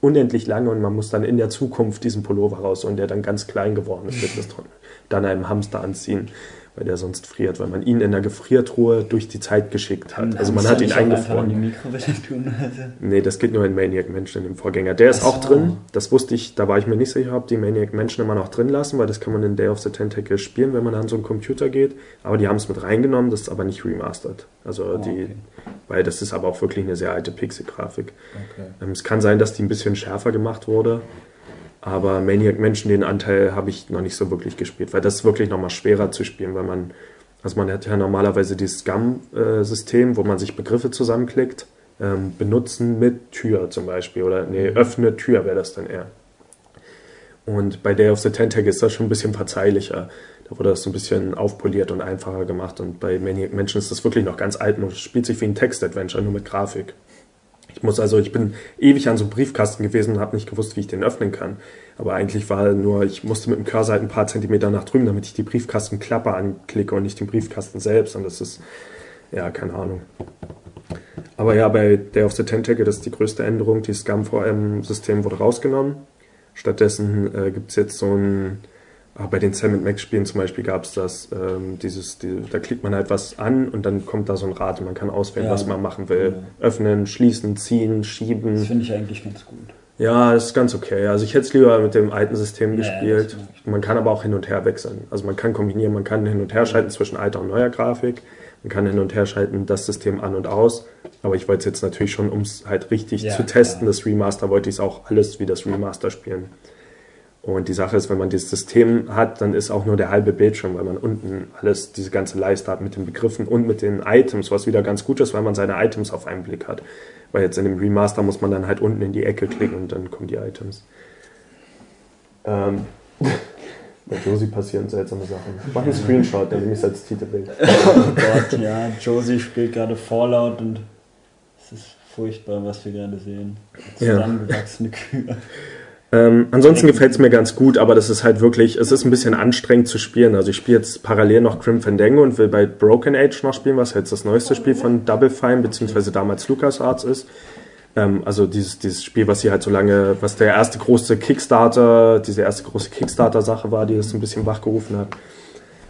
unendlich lange und man muss dann in der Zukunft diesen Pullover raus und der dann ganz klein geworden ist, wird das. Dann einem Hamster anziehen, weil der sonst friert, weil man ihn in der Gefriertruhe durch die Zeit geschickt hat. Also man hat ihn in die eingefroren. Mikrowelle tun. Also. Nee, das geht nur in Maniac Mansion, dem Vorgänger. Der ist Ach auch so. drin. Das wusste ich, da war ich mir nicht sicher, ob die Maniac Mansion immer noch drin lassen, weil das kann man in Day of the Tentacle spielen, wenn man an so einen Computer geht. Aber die haben es mit reingenommen, das ist aber nicht remastered. Also Oh, die, okay. weil das ist aber auch wirklich eine sehr alte Pixel-Grafik. Okay. Ähm, es kann sein, dass die ein bisschen schärfer gemacht wurde. Aber Maniac Mansion, den Anteil habe ich noch nicht so wirklich gespielt, weil das ist wirklich nochmal schwerer zu spielen, weil man, also man hat ja normalerweise dieses Scum-System, wo man sich Begriffe zusammenklickt, ähm, benutzen mit Tür zum Beispiel, oder nee, öffne Tür wäre das dann eher. Und bei Day of the Tentacle ist das schon ein bisschen verzeihlicher. Da wurde das so ein bisschen aufpoliert und einfacher gemacht. Und bei Maniac Mansion ist das wirklich noch ganz alt und spielt sich wie ein Text-Adventure, nur mit Grafik. Ich muss also, ich bin ewig an so einem Briefkasten gewesen und habe nicht gewusst, wie ich den öffnen kann. Aber eigentlich war nur, ich musste mit dem Cursor halt ein paar Zentimeter nach drüben, damit ich die Briefkastenklappe anklicke und nicht den Briefkasten selbst. Und das ist, ja, keine Ahnung. Aber ja, bei Day of the Tentacle, das ist die größte Änderung. Dieses GAM-VM-System wurde rausgenommen. Stattdessen äh, gibt es jetzt so ein, ah, bei den Sam Max Spielen zum Beispiel gab es das, ähm, dieses, die, da klickt man halt was an und dann kommt da so ein Rad und man kann auswählen, Ja. was man machen will. Ja. Öffnen, schließen, ziehen, Das schieben. finde ich eigentlich ganz gut. Ja, das ist ganz okay. Also ich hätte es lieber mit dem alten System Ja, gespielt. das. Man kann aber auch hin und her wechseln. Also man kann kombinieren, man kann hin und her schalten zwischen alter und neuer Grafik. Man kann hin und her schalten, das System an und aus. Aber ich wollte es jetzt natürlich schon, um es halt richtig zu testen, das Remaster, wollte ich es auch alles wie das Remaster spielen. Und die Sache ist, wenn man dieses System hat, dann ist auch nur der halbe Bildschirm, weil man unten alles, diese ganze Leiste hat mit den Begriffen und mit den Items, was wieder ganz gut ist, weil man seine Items auf einen Blick hat. Weil jetzt in dem Remaster muss man dann halt unten in die Ecke klicken und dann kommen die Items. Ähm, bei Josie passieren seltsame Sachen. Mach einen Screenshot, dann nehme ich als Titelbild. Oh Gott, ja, Josie spielt gerade Fallout und es ist furchtbar, was wir gerade sehen. Ja. Zusammengewachsene Kühe. Ähm, ansonsten gefällt es mir ganz gut, aber das ist halt wirklich, es ist ein bisschen anstrengend zu spielen. Also ich spiele jetzt parallel noch Grim Fandango und will bei Broken Age noch spielen, was jetzt das neueste Spiel von Double Fine, beziehungsweise damals LucasArts ist. Ähm, also dieses, dieses Spiel, was sie halt so lange, was der erste große Kickstarter, diese erste große Kickstarter-Sache war, die das ein bisschen wachgerufen hat.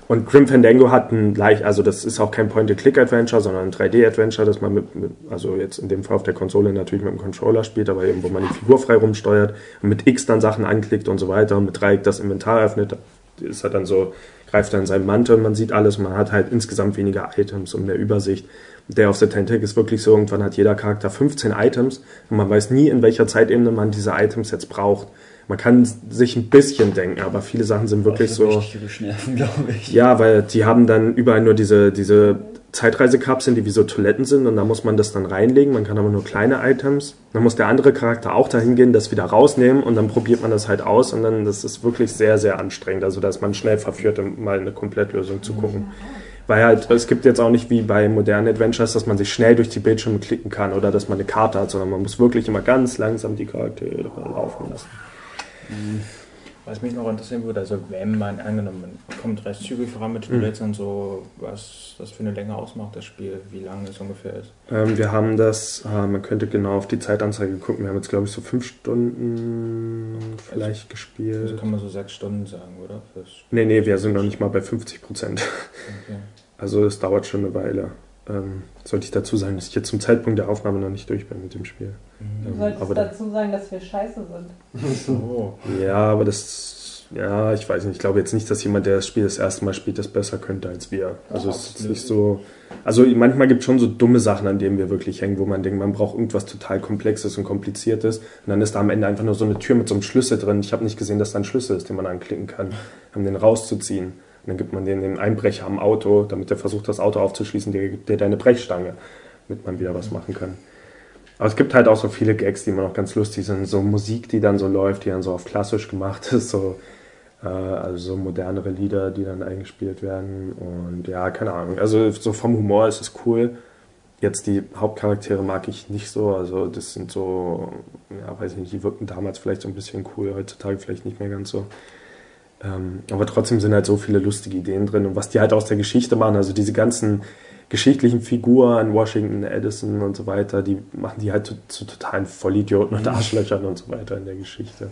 Und Grim Fandango hat ein gleich, also das ist auch kein Point-and-Click-Adventure, sondern ein 3D-Adventure, das man mit, mit, also jetzt in dem Fall auf der Konsole natürlich mit dem Controller spielt, aber eben, wo man die Figur frei rumsteuert und mit X dann Sachen anklickt und so weiter und mit Dreieck das Inventar öffnet, ist halt dann so, greift dann seinen Mantel, man sieht alles und man hat halt insgesamt weniger Items und mehr Übersicht. Der of the Tentacle ist wirklich so, irgendwann hat jeder Charakter 15 Items und man weiß nie, in welcher Zeitebene man diese Items jetzt braucht. Man kann sich ein bisschen denken, aber viele Sachen sind wirklich so. nerven, glaube ich. Ja, weil die haben dann überall nur diese, diese Zeitreisekapseln, die wie so Toiletten sind und da muss man das dann reinlegen. Man kann aber nur kleine Items. Dann muss der andere Charakter auch dahin gehen, das wieder rausnehmen und dann probiert man das halt aus und dann, das ist wirklich sehr, sehr anstrengend. Also, dass man schnell verführt, um mal eine Komplettlösung zu gucken. Weil halt, es gibt jetzt auch nicht wie bei modernen Adventures, dass man sich schnell durch die Bildschirme klicken kann oder dass man eine Karte hat, sondern man muss wirklich immer ganz langsam die Charaktere laufen lassen. Was mich noch interessieren würde, also wenn man angenommen, man kommt recht zügig voran mit Spielplätzen und so, was das für eine Länge ausmacht, das Spiel, wie lang es ungefähr ist. Ähm, wir haben das, äh, man könnte genau auf die Zeitanzeige gucken. Wir haben jetzt, glaube ich, so fünf Stunden vielleicht Also gespielt. kann man so sechs Stunden sagen, oder? Fürs Nee, nee, wir sind noch nicht mal bei 50 Prozent. okay. Also es dauert schon eine Weile. Ähm, sollte ich dazu sagen, dass ich jetzt zum Zeitpunkt der Aufnahme noch nicht durch bin mit dem Spiel. Du Ähm, solltest aber da- dazu sagen, dass wir scheiße sind. So. Ja, aber das ja, ich weiß nicht, ich glaube jetzt nicht, dass jemand, der das Spiel das erste Mal spielt, das besser könnte als wir. Also Ja, es ist nicht so. Also manchmal gibt es schon so dumme Sachen, an denen wir wirklich hängen, wo man denkt, man braucht irgendwas total Komplexes und Kompliziertes. Und dann ist da am Ende einfach nur so eine Tür mit so einem Schlüssel drin. Ich habe nicht gesehen, dass da ein Schlüssel ist, den man anklicken kann, um den rauszuziehen. Dann gibt man den den Einbrecher am Auto, damit der versucht, das Auto aufzuschließen, der gibt dir deine Brechstange, damit man wieder was machen kann. Aber es gibt halt auch so viele Gags, die immer noch ganz lustig sind. So Musik, die dann so läuft, die dann so auf klassisch gemacht ist, so, äh, also so modernere Lieder, die dann eingespielt werden. Und ja, keine Ahnung. Also so vom Humor ist es cool. Jetzt die Hauptcharaktere mag ich nicht so. Also das sind so, ja, weiß ich nicht, die wirkten damals vielleicht so ein bisschen cool, heutzutage vielleicht nicht mehr ganz so. Ähm, aber trotzdem sind halt so viele lustige Ideen drin und was die halt aus der Geschichte machen, also diese ganzen geschichtlichen Figuren, Washington, Edison und so weiter, die machen die halt zu, zu totalen Vollidioten und Arschlöchern und so weiter in der Geschichte.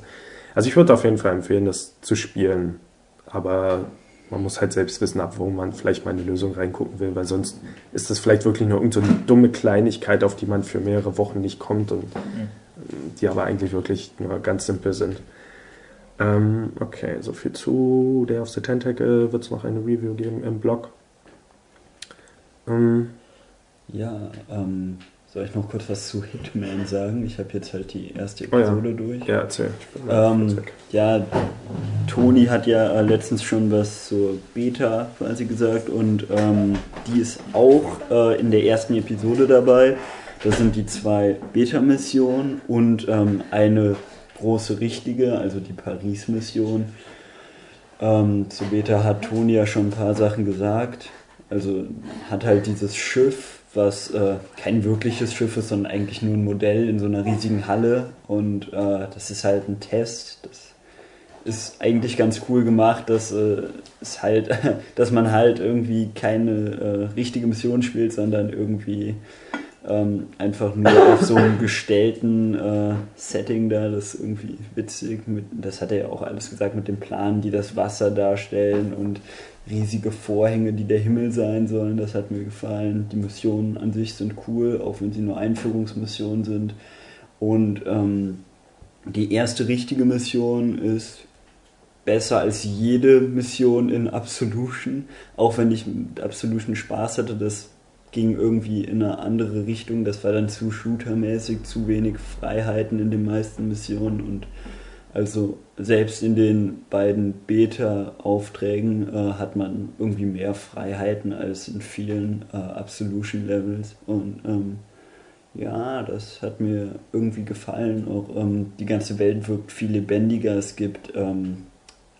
Also ich würde auf jeden Fall empfehlen, das zu spielen. Aber man muss halt selbst wissen, ab wo man vielleicht mal in eine Lösung reingucken will, weil sonst ist das vielleicht wirklich nur irgendeine so dumme Kleinigkeit, auf die man für mehrere Wochen nicht kommt und die aber eigentlich wirklich nur ganz simpel sind. Ähm, okay, so viel zu Day of the Tentacle. Wird es noch eine Review geben im Blog? Ähm, Ja, ähm, soll ich noch kurz was zu Hitman sagen? Ich habe jetzt halt die erste Oh ja. Episode durch. ja, erzähl. Ähm, ja, Toni hat ja äh, letztens schon was zur Beta quasi gesagt und ähm, die ist auch äh, in der ersten Episode dabei. Das sind die zwei Beta-Missionen und ähm, eine große richtige, also die Paris-Mission. Ähm, zu Beta hat Toni ja schon ein paar Sachen gesagt. Also hat halt dieses Schiff, was äh, kein wirkliches Schiff ist, sondern eigentlich nur ein Modell in so einer riesigen Halle. Und äh, das ist halt ein Test. Das ist eigentlich ganz cool gemacht, dass äh, es halt, dass man halt irgendwie keine äh, richtige Mission spielt, sondern irgendwie ähm, einfach nur auf so einem gestellten äh, Setting da, das ist irgendwie witzig. Mit, das hat er ja auch alles gesagt mit den Planen, die das Wasser darstellen und riesige Vorhänge, die der Himmel sein sollen. Das hat mir gefallen. Die Missionen an sich sind cool, auch wenn sie nur Einführungsmissionen sind. Und ähm, die erste richtige Mission ist besser als jede Mission in Absolution. Auch wenn ich mit Absolution Spaß hatte, das ging irgendwie in eine andere Richtung. Das war dann zu shootermäßig, zu wenig Freiheiten in den meisten Missionen und also selbst in den beiden Beta-Aufträgen äh, hat man irgendwie mehr Freiheiten als in vielen äh, Absolution-Levels. Und ähm, ja, das hat mir irgendwie gefallen. Auch ähm, die ganze Welt wirkt viel lebendiger. Es gibt ähm,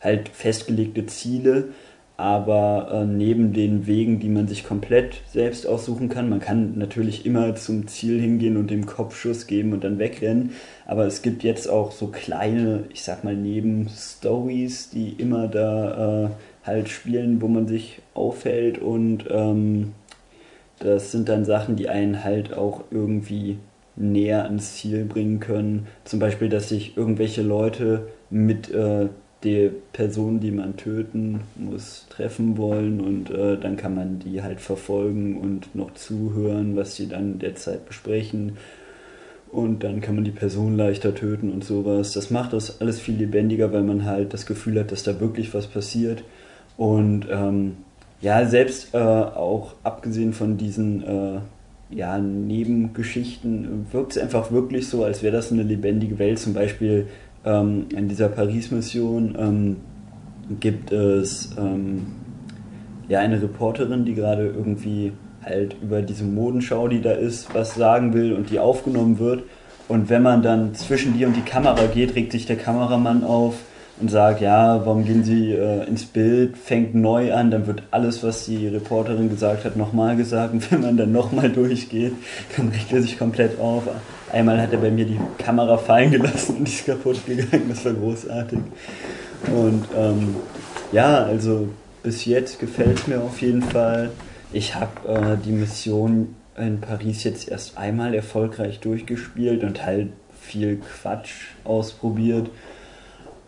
halt festgelegte Ziele, aber äh, neben den Wegen, die man sich komplett selbst aussuchen kann, man kann natürlich immer zum Ziel hingehen und dem Kopfschuss geben und dann wegrennen, aber es gibt jetzt auch so kleine, ich sag mal, Nebenstories, die immer da äh, halt spielen, wo man sich aufhält und ähm, das sind dann Sachen, die einen halt auch irgendwie näher ans Ziel bringen können. Zum Beispiel, dass sich irgendwelche Leute mit äh, der Person, die man töten muss, treffen wollen und äh, dann kann man die halt verfolgen und noch zuhören, was sie dann derzeit besprechen. Und dann kann man die Person leichter töten und sowas. Das macht das alles viel lebendiger, weil man halt das Gefühl hat, dass da wirklich was passiert. Und ähm, ja, selbst äh, auch abgesehen von diesen äh, ja, Nebengeschichten wirkt es einfach wirklich so, als wäre das eine lebendige Welt. Zum Beispiel ähm, in dieser Paris-Mission ähm, gibt es ähm, ja eine Reporterin, die gerade irgendwie halt über diese Modenschau, die da ist, was sagen will und die aufgenommen wird. Und wenn man dann zwischen die und die Kamera geht, regt sich der Kameramann auf und sagt, ja, warum gehen Sie äh, ins Bild, fängt neu an, dann wird alles, was die Reporterin gesagt hat, nochmal gesagt. Und wenn man dann nochmal durchgeht, dann regt er sich komplett auf. Einmal hat er bei mir die Kamera fallen gelassen und die ist kaputt gegangen, das war großartig. Und ähm, ja, also bis jetzt gefällt es mir auf jeden Fall. Ich habe äh, die Mission in Paris jetzt erst einmal erfolgreich durchgespielt und halt viel Quatsch ausprobiert.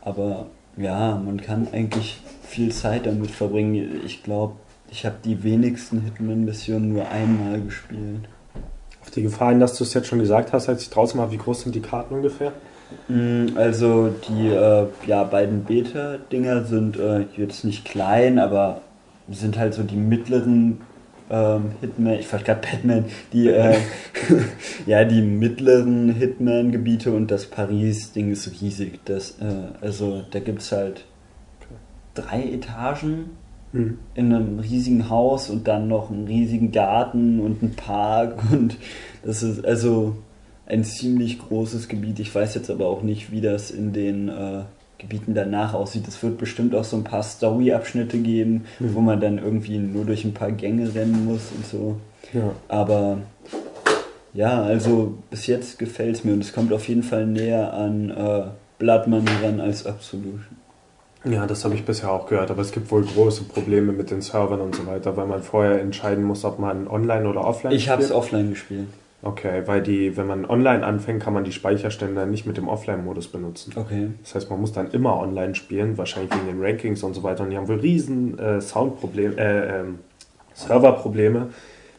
Aber ja, man kann eigentlich viel Zeit damit verbringen. Ich glaube, ich habe die wenigsten Hitman-Missionen nur einmal gespielt. Die Gefahr hin, dass du es jetzt schon gesagt hast, als ich draußen war, wie groß sind die Karten ungefähr? Mm, Also die äh, ja, beiden Beta-Dinger sind äh, jetzt nicht klein, aber sind halt so die mittleren ähm, Hitman, ich wollte gerade Batman, die, äh, ja, die mittleren Hitman-Gebiete und das Paris-Ding ist riesig. Das, äh, also da gibt es halt drei Etagen Mhm. in einem riesigen Haus und dann noch einen riesigen Garten und einen Park und das ist also ein ziemlich großes Gebiet. Ich weiß jetzt aber auch nicht, wie das in den äh, Gebieten danach aussieht. Es wird bestimmt auch so ein paar Story-Abschnitte geben, wo man dann irgendwie nur durch ein paar Gänge rennen muss und so. Ja. Aber ja, also bis jetzt gefällt es mir und es kommt auf jeden Fall näher an äh, Blood Money ran als Absolution. Ja, das habe ich bisher auch gehört, aber es gibt wohl große Probleme mit den Servern und so weiter, weil man vorher entscheiden muss, ob man online oder offline Ich habe es spielt. offline gespielt. Okay, weil die, wenn man online anfängt, kann man die Speicherstände nicht mit dem Offline-Modus benutzen. Okay. Das heißt, man muss dann immer online spielen, wahrscheinlich wegen den Rankings und so weiter. Und die haben wohl riesen äh, Soundprobleme, äh, ähm, Serverprobleme,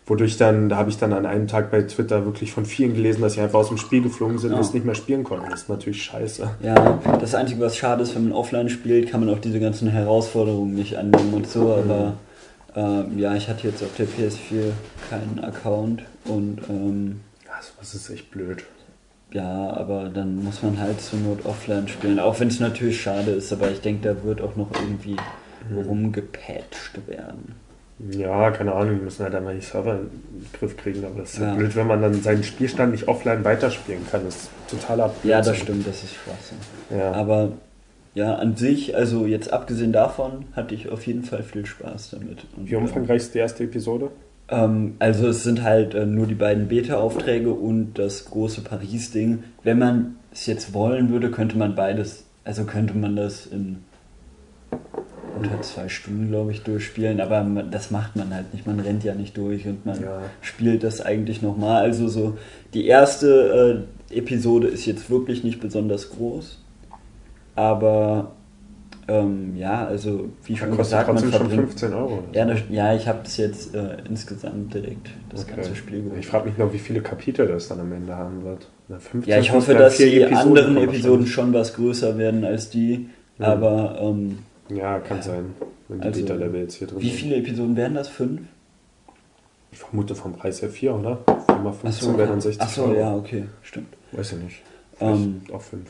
wodurch dann, da habe ich dann an einem Tag bei Twitter wirklich von vielen gelesen, dass sie einfach aus dem Spiel geflogen sind Ja. und es nicht mehr spielen konnten. Das ist natürlich scheiße. Ja, das Einzige, was schade ist, wenn man offline spielt, kann man auch diese ganzen Herausforderungen nicht annehmen und so, aber ähm, ja, ich hatte jetzt auf der PS4 keinen Account und ähm, Ja, sowas ist echt blöd. ja, aber dann muss man halt zur Not offline spielen, auch wenn es natürlich schade ist, aber ich denke, da wird auch noch irgendwie rumgepatcht werden. Ja, keine Ahnung, die müssen halt einmal die Server in den Griff kriegen, aber das ist halt Ja. blöd, wenn man dann seinen Spielstand nicht offline weiterspielen kann. Das ist totaler Blödsinn. Ja, das stimmt, das ist Schwachsinn. Ja. Aber ja, an sich, also jetzt abgesehen davon, hatte ich auf jeden Fall viel Spaß damit. Und, Wie umfangreich ist die erste Episode? Ähm, also es sind halt äh, nur die beiden Beta-Aufträge und das große Paris-Ding. Wenn man es jetzt wollen würde, könnte man beides, also könnte man das in unter zwei Stunden, glaube ich, durchspielen, aber man, das macht man halt nicht. Man rennt ja nicht durch und man Ja. spielt das eigentlich nochmal. Also so, die erste äh, Episode ist jetzt wirklich nicht besonders groß, aber ähm, ja, also wie schon kostet gesagt, man trotzdem schon verbringt 15 Euro. oder ja, das, ja, ich habe das jetzt äh, insgesamt direkt das Okay. ganze Spiel geholt. Ich frage mich noch, wie viele Kapitel das dann am Ende haben wird. Na, 15, Ja, ich hoffe, 15, dass vier die anderen kommen Episoden schon was größer werden als die. Mhm. Aber ähm, Ja, kann sein, wenn die Also, Beta-Level jetzt hier drin wie viele Episoden werden das? Fünf? Ich vermute vom Preis her 4, oder? 4 mal 15 wären dann 60 Ach so, Euro. ja, okay, stimmt. Weiß ich nicht. Ähm, auch 5.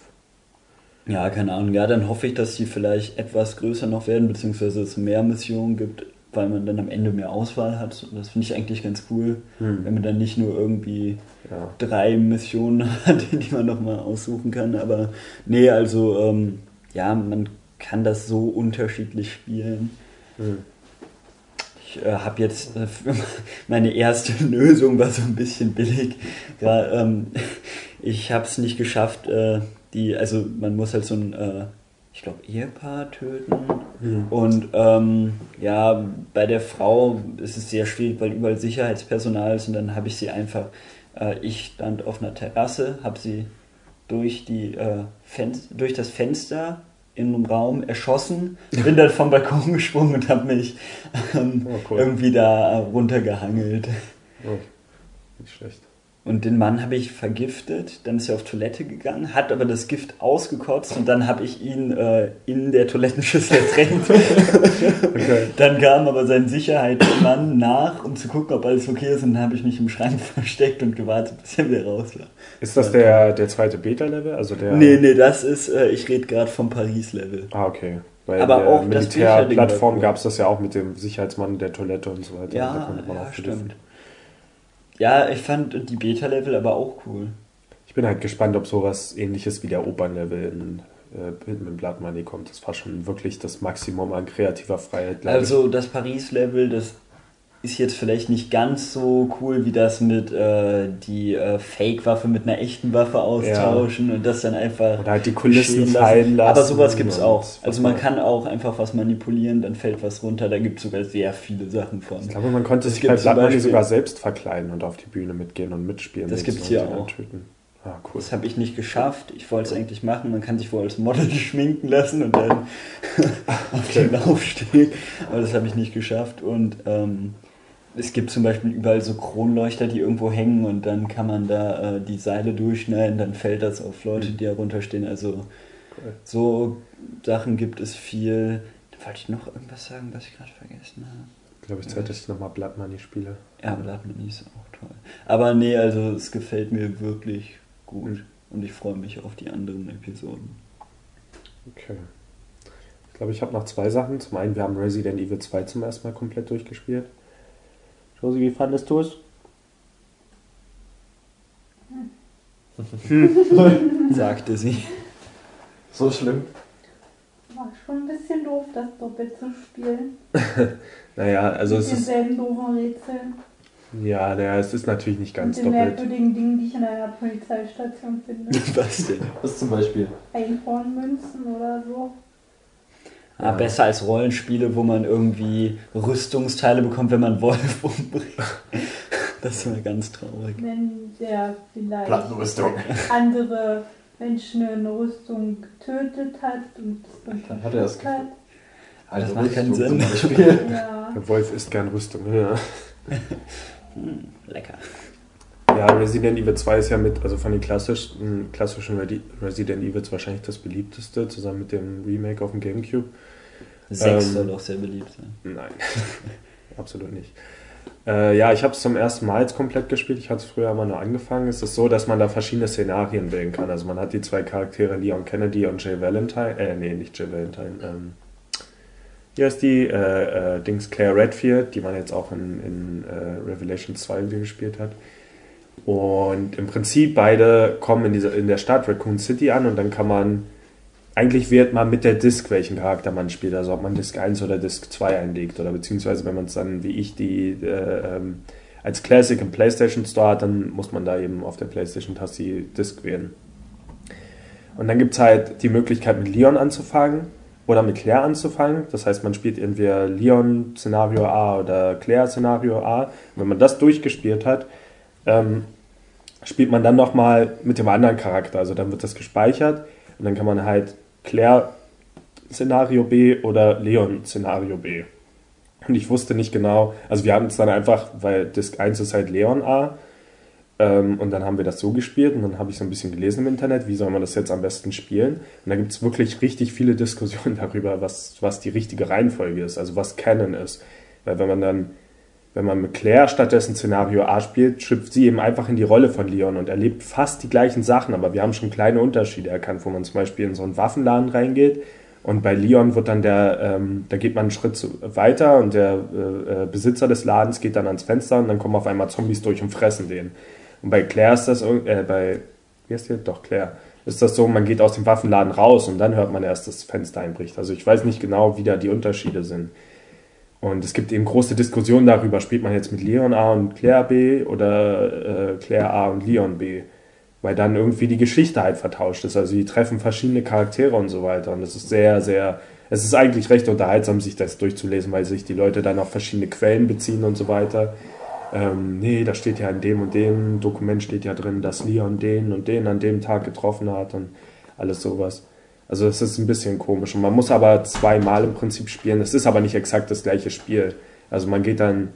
Ja, keine Ahnung. Ja, dann hoffe ich, dass die vielleicht etwas größer noch werden, beziehungsweise es mehr Missionen gibt, weil man dann am Ende mehr Auswahl hat. Das finde ich eigentlich ganz cool, Hm. wenn man dann nicht nur irgendwie Ja. drei Missionen hat, die man nochmal aussuchen kann. Aber nee, also ähm, ja, man kann das so unterschiedlich spielen. Hm. Ich äh, habe jetzt äh, meine erste Lösung war so ein bisschen billig. Ja, ähm, ich habe es nicht geschafft. Äh, die, also man muss halt so ein, äh, ich glaube, Ehepaar töten. Hm. Und ähm, ja, bei der Frau ist es sehr schwierig, weil überall Sicherheitspersonal ist. Und dann habe ich sie einfach, äh, ich stand auf einer Terrasse, habe sie durch, die, äh, Fen durch das Fenster in einem Raum erschossen, bin dann vom Balkon gesprungen und habe mich ähm, Oh, cool. irgendwie da äh, runtergehangelt. Oh, nicht schlecht. Und den Mann habe ich vergiftet, dann ist er auf Toilette gegangen, hat aber das Gift ausgekotzt und dann habe ich ihn äh, in der Toilettenschüssel ertränkt. Okay. Dann kam aber sein Sicherheitsmann nach, um zu gucken, ob alles okay ist und dann habe ich mich im Schrank versteckt und gewartet, bis er wieder raus war. Ist das der, der zweite Beta-Level? Also der. Nee, nee, das ist, äh, ich rede gerade vom Paris-Level. Ah, okay. Weil Aber in der auch Militärplattform gab es das ja auch mit dem Sicherheitsmann der Toilette und so weiter. Ja, ja auch stimmt. Ja, ich fand die Beta-Level aber auch cool. Ich bin halt gespannt, ob sowas ähnliches wie der Opernlevel in äh, Hitman Blood Money kommt. Das war schon wirklich das Maximum an kreativer Freiheit. Also das Paris-Level, das ist jetzt vielleicht nicht ganz so cool wie das mit äh, die äh, Fake-Waffe mit einer echten Waffe austauschen und das dann einfach Oder halt die Kulissen fallen lassen Aber sowas gibt es auch. Also man kann auch einfach was manipulieren, dann fällt was runter. Da gibt es sogar sehr viele Sachen von. ich. Glaube, man konnte Es sich gibt bei Blood sogar selbst verkleiden und auf die Bühne mitgehen und mitspielen. Das mit gibt's so hier auch. Ah, cool. Das habe ich nicht geschafft. Ich wollte es eigentlich machen. Man kann sich wohl als Model schminken lassen und dann auf Okay. den Laufsteg. Aber das habe ich nicht geschafft. Und ähm, es gibt zum Beispiel überall so Kronleuchter, die irgendwo hängen und dann kann man da äh, die Seile durchschneiden, dann fällt das auf Leute, die da runterstehen. Also so Sachen gibt es viel. Da wollte ich noch irgendwas sagen, was ich gerade vergessen habe. Ich glaube, ich Zeit, dass ich nochmal Blood Money spiele. Ja, Blood Money ist auch toll. Aber nee, also es gefällt mir wirklich gut. Und ich freue mich auf die anderen Episoden. Okay. Ich glaube, ich habe noch zwei Sachen. Zum einen, wir haben Resident Evil 2 zum ersten Mal komplett durchgespielt. Josi, wie fandest du es? Sagte sie. So schlimm. War schon ein bisschen doof, das doppelt zu spielen. Naja, also Mit es ist. denselben doofen Rätseln. Ja, naja, es ist natürlich nicht ganz und den doppelt. merkwürdigen Dingen, die ich in einer Polizeistation finde. Was denn? Was zum Beispiel? Einhornmünzen oder so. Ah, besser als Rollenspiele, wo man irgendwie Rüstungsteile bekommt, wenn man Wolf umbringt. Das ist immer ganz traurig. Wenn der vielleicht Plattenrüstung. andere Menschen in Rüstung getötet hat und das Dann hat er das hat. Also macht keinen Sinn. Ja. Der Wolf isst gern Rüstung. Ja. Hm, lecker. ja, Resident Evil 2 ist ja mit, also von den klassischen, klassischen Resident Evils wahrscheinlich das beliebteste, zusammen mit dem Remake auf dem Gamecube. Sechs Ähm, soll auch sehr beliebt sein. Nein, absolut nicht. Äh, ja, ich habe es zum ersten Mal jetzt komplett gespielt. Ich hatte es früher mal nur angefangen. Es ist so, dass man da verschiedene Szenarien wählen kann. Also man hat die zwei Charaktere Leon Kennedy und Jay Valentine. Äh, nee, nicht Jay Valentine. Ähm, hier ist die äh, äh, Dings Claire Redfield, die man jetzt auch in, in äh, Revelation 2 wieder gespielt hat. Und im Prinzip beide kommen in, dieser, in der Stadt Raccoon City an und dann kann man eigentlich wählt man mit der Disk, welchen Charakter man spielt, also ob man Disk 1 oder Disk 2 einlegt oder beziehungsweise wenn man es dann wie ich die äh, ähm, als Classic im PlayStation Store hat, dann muss man da eben auf der PlayStation-Taste die Disk wählen. Und dann gibt es halt die Möglichkeit mit Leon anzufangen oder mit Claire anzufangen. Das heißt, man spielt entweder Leon Szenario A oder Claire Szenario A. Und wenn man das durchgespielt hat, ähm, spielt man dann nochmal mit dem anderen Charakter. Also dann wird das gespeichert und dann kann man halt Claire Szenario B oder Leon Szenario B. Und ich wusste nicht genau, also wir haben es dann einfach, weil Disk 1 ist halt Leon A. Ähm, und dann haben wir das so gespielt und dann habe ich so ein bisschen gelesen im Internet, wie soll man das jetzt am besten spielen. Und da gibt es wirklich richtig viele Diskussionen darüber, was, was die richtige Reihenfolge ist, also was Canon ist. Weil wenn man dann, wenn man mit Claire stattdessen Szenario A spielt, schlüpft sie eben einfach in die Rolle von Leon und erlebt fast die gleichen Sachen, aber wir haben schon kleine Unterschiede erkannt, wo man zum Beispiel in so einen Waffenladen reingeht und bei Leon wird dann der, ähm, da geht man einen Schritt weiter und der äh, äh, Besitzer des Ladens geht dann ans Fenster und dann kommen auf einmal Zombies durch und fressen den. Und bei Claire ist das, äh, bei, wie heißt die? Doch, Claire, ist das so, man geht aus dem Waffenladen raus und dann hört man erst, dass das Fenster einbricht. Also ich weiß nicht genau, wie da die Unterschiede sind. Und es gibt eben große Diskussionen darüber, spielt man jetzt mit Leon A und Claire B oder äh, Claire A und Leon B. Weil dann irgendwie die Geschichte halt vertauscht ist. Also die treffen verschiedene Charaktere und so weiter. Und es ist sehr, sehr, es ist eigentlich recht unterhaltsam, sich das durchzulesen, weil sich die Leute dann auf verschiedene Quellen beziehen und so weiter. Ähm, nee, da steht ja in dem und dem Dokument steht ja drin, dass Leon den und den an dem Tag getroffen hat und alles sowas. Also es ist ein bisschen komisch. Und man muss aber zweimal im Prinzip spielen. Es ist aber nicht exakt das gleiche Spiel. Also man geht dann,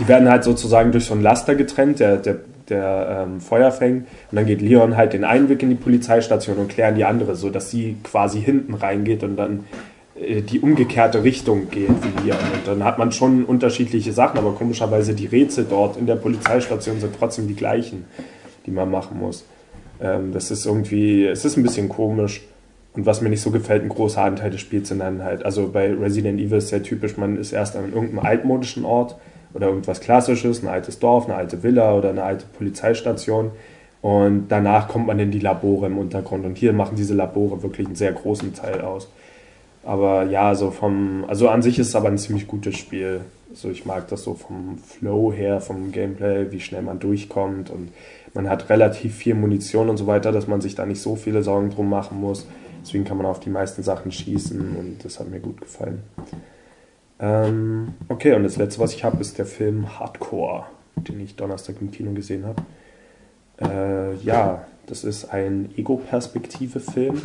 die werden halt sozusagen durch so ein Laster getrennt, der, der, der ähm, Feuer fängt. Und dann geht Leon halt den einen Weg in die Polizeistation und Claire die andere, sodass sie quasi hinten reingeht und dann äh, die umgekehrte Richtung geht wie Leon. Und dann hat man schon unterschiedliche Sachen, aber komischerweise die Rätsel dort in der Polizeistation sind trotzdem die gleichen, die man machen muss. Ähm, das ist irgendwie, es ist ein bisschen komisch. Und was mir nicht so gefällt, ein großer Anteil des Spiels sind dann halt, also bei Resident Evil ist sehr typisch, man ist erst an irgendeinem altmodischen Ort oder irgendwas Klassisches, ein altes Dorf, eine alte Villa oder eine alte Polizeistation. Und danach kommt man in die Labore im Untergrund. Und hier machen diese Labore wirklich einen sehr großen Teil aus. Aber ja, so vom, also an sich ist es aber ein ziemlich gutes Spiel. Also ich mag das so vom Flow her, vom Gameplay, wie schnell man durchkommt und man hat relativ viel Munition und so weiter, dass man sich da nicht so viele Sorgen drum machen muss. Deswegen kann man auf die meisten Sachen schießen und das hat mir gut gefallen. Ähm, okay, und das letzte, was ich habe, ist der Film Hardcore, den ich Donnerstag im Kino gesehen habe. Äh, ja, das ist ein Ego-Perspektive-Film.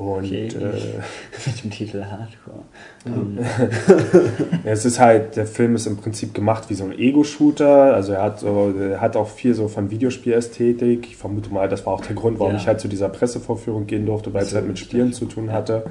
Und Okay. äh, Mit dem Titel Hardcore. Ähm, Ja, es ist halt, der Film ist im Prinzip gemacht wie so ein Ego-Shooter. Also er hat so, er hat auch viel so von Videospielästhetik. Ich vermute mal, das war auch der Grund, warum Ja. ich halt zu dieser Pressevorführung gehen durfte, weil es halt mit Spielen zu tun hatte.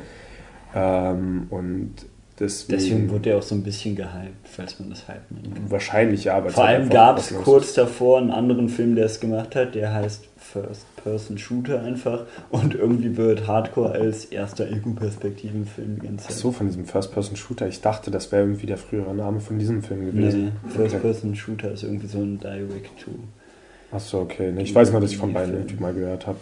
Ähm, und deswegen, Deswegen wurde er auch so ein bisschen gehypt, falls man das hypen nennen kann. wahrscheinlich ja. es Vor halt allem gab es kurz davor einen anderen Film, der es gemacht hat, der heißt First Person Shooter einfach und irgendwie wird Hardcore als erster Ego-Perspektiven-Film die ganze Ach Zeit. so, von diesem First-Person-Shooter. Ich dachte, das wäre irgendwie der frühere Name von diesem Film Nee, gewesen. First Okay. Person Shooter ist irgendwie so ein Direct to. Ach so, okay. Nee, ich weiß nur, dass ich von beiden irgendwie mal gehört habe.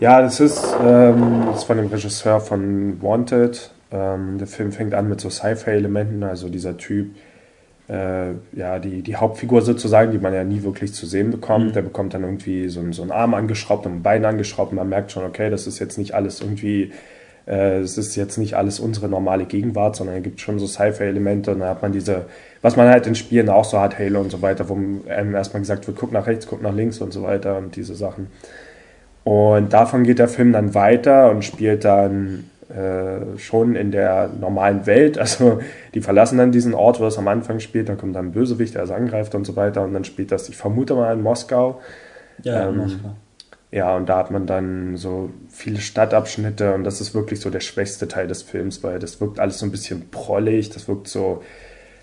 Ja, das ist, ähm, das ist von dem Regisseur von Wanted. Ähm, der Film fängt an mit so Sci-Fi-Elementen, also dieser Typ, äh, ja, die, die Hauptfigur sozusagen, die man ja nie wirklich zu sehen bekommt. Mhm. Der bekommt dann irgendwie so, einen- so einen Arm angeschraubt und ein Bein angeschraubt und man merkt schon, okay, das ist jetzt nicht alles irgendwie, äh, es ist jetzt nicht alles unsere normale Gegenwart, sondern es gibt schon so Sci-Fi-Elemente und dann hat man diese, was man halt in Spielen auch so hat, Halo und so weiter, wo einem erstmal gesagt wird, guck nach rechts, guck nach links und so weiter und diese Sachen. Und davon geht der Film dann weiter und spielt dann äh, schon in der normalen Welt. Also die verlassen dann diesen Ort, wo es am Anfang spielt, dann kommt dann ein Bösewicht, der es angreift und so weiter und dann spielt das, ich vermute mal in Moskau. Ja, Ähm, Moskau. Ja, und da hat man dann so viele Stadtabschnitte und das ist wirklich so der schwächste Teil des Films, weil das wirkt alles so ein bisschen prollig, das wirkt so,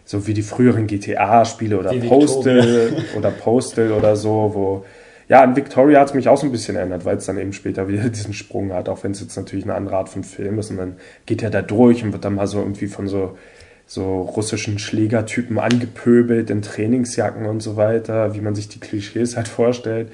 so wie die früheren GTA-Spiele oder Postal oder Postal oder so, wo ja, an Victoria hat es mich auch so ein bisschen erinnert, weil es dann eben später wieder diesen Sprung hat, auch wenn es jetzt natürlich eine andere Art von Film ist und dann geht er da durch und wird dann mal so irgendwie von so so russischen Schlägertypen angepöbelt in Trainingsjacken und so weiter, wie man sich die Klischees halt vorstellt.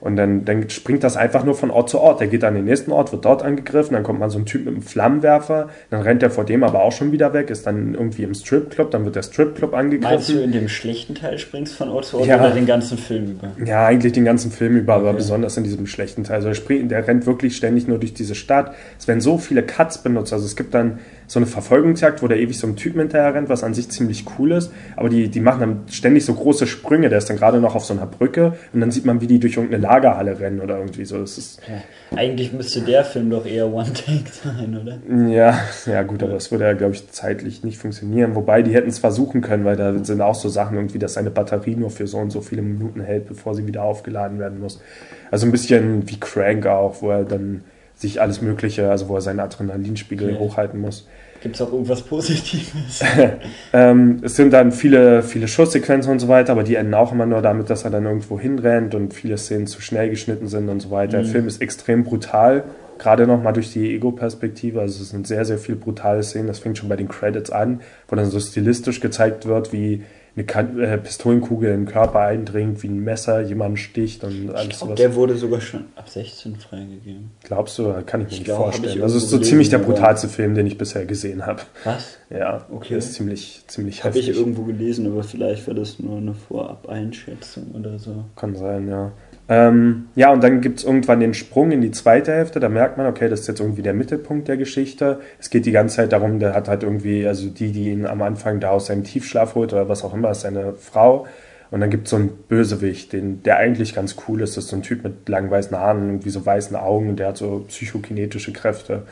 Und dann, dann springt das einfach nur von Ort zu Ort. Der geht an den nächsten Ort, wird dort angegriffen, dann kommt mal so ein Typ mit einem Flammenwerfer, dann rennt er vor dem aber auch schon wieder weg, ist dann irgendwie im Stripclub, dann wird der Stripclub Meinst du, angegriffen. in dem schlechten Teil springst von Ort zu Ort Ja. oder den ganzen Film über? Ja, eigentlich den ganzen Film über, aber Okay. besonders in diesem schlechten Teil. Also der, springt, der rennt wirklich ständig nur durch diese Stadt. Es werden so viele Cuts benutzt. Also es gibt dann so eine Verfolgungsjagd, wo der ewig so einem Typen hinterher rennt, was an sich ziemlich cool ist. Aber die, die machen dann ständig so große Sprünge. Der ist dann gerade noch auf so einer Brücke und dann sieht man, wie die durch irgendeine Lagerhalle rennen oder irgendwie so. Das ist, Ja. Eigentlich müsste der Film doch eher One-Take sein, oder? ja, ja gut, aber das würde ja, glaube ich, zeitlich nicht funktionieren. Wobei, die hätten es versuchen können, weil da sind auch so Sachen irgendwie, dass seine Batterie nur für so und so viele Minuten hält, bevor sie wieder aufgeladen werden muss. Also ein bisschen wie Crank auch, wo er dann sich alles Mögliche, also wo er seinen Adrenalinspiegel Ja. hochhalten muss. Gibt es auch irgendwas Positives? Ähm, es sind dann viele, viele Schusssequenzen und so weiter, aber die enden auch immer nur damit, dass er dann irgendwo hinrennt und viele Szenen zu schnell geschnitten sind und so weiter. Der Mhm. Film ist extrem brutal, gerade nochmal durch die Ego-Perspektive. Also es sind sehr, sehr viele brutale Szenen. Das fängt schon bei den Credits an, wo dann so stilistisch gezeigt wird, wie eine äh, Pistolenkugel in den Körper eindringt, wie ein Messer jemanden sticht und Ich alles glaube, sowas. der wurde sogar schon ab 16 freigegeben. Glaubst du? Kann ich mir Ich nicht glaub, ich vorstellen. Also es ist so ziemlich der brutalste Film, den ich bisher gesehen habe. Was? Ja, Okay. ist ziemlich, ziemlich Habe ich heftig. irgendwo gelesen, aber vielleicht war das nur eine Vorab-Einschätzung oder so. Kann sein, ja. Ähm, ja, und dann gibt es irgendwann den Sprung in die zweite Hälfte. Da merkt man, okay, das ist jetzt irgendwie der Mittelpunkt der Geschichte. Es geht die ganze Zeit darum, der hat halt irgendwie, also die, die ihn am Anfang da aus seinem Tiefschlaf holt oder was auch immer, ist seine Frau. Und dann gibt es so einen Bösewicht, den, der eigentlich ganz cool ist. Das ist so ein Typ mit langen weißen Haaren, irgendwie so weißen Augen und der hat so psychokinetische Kräfte.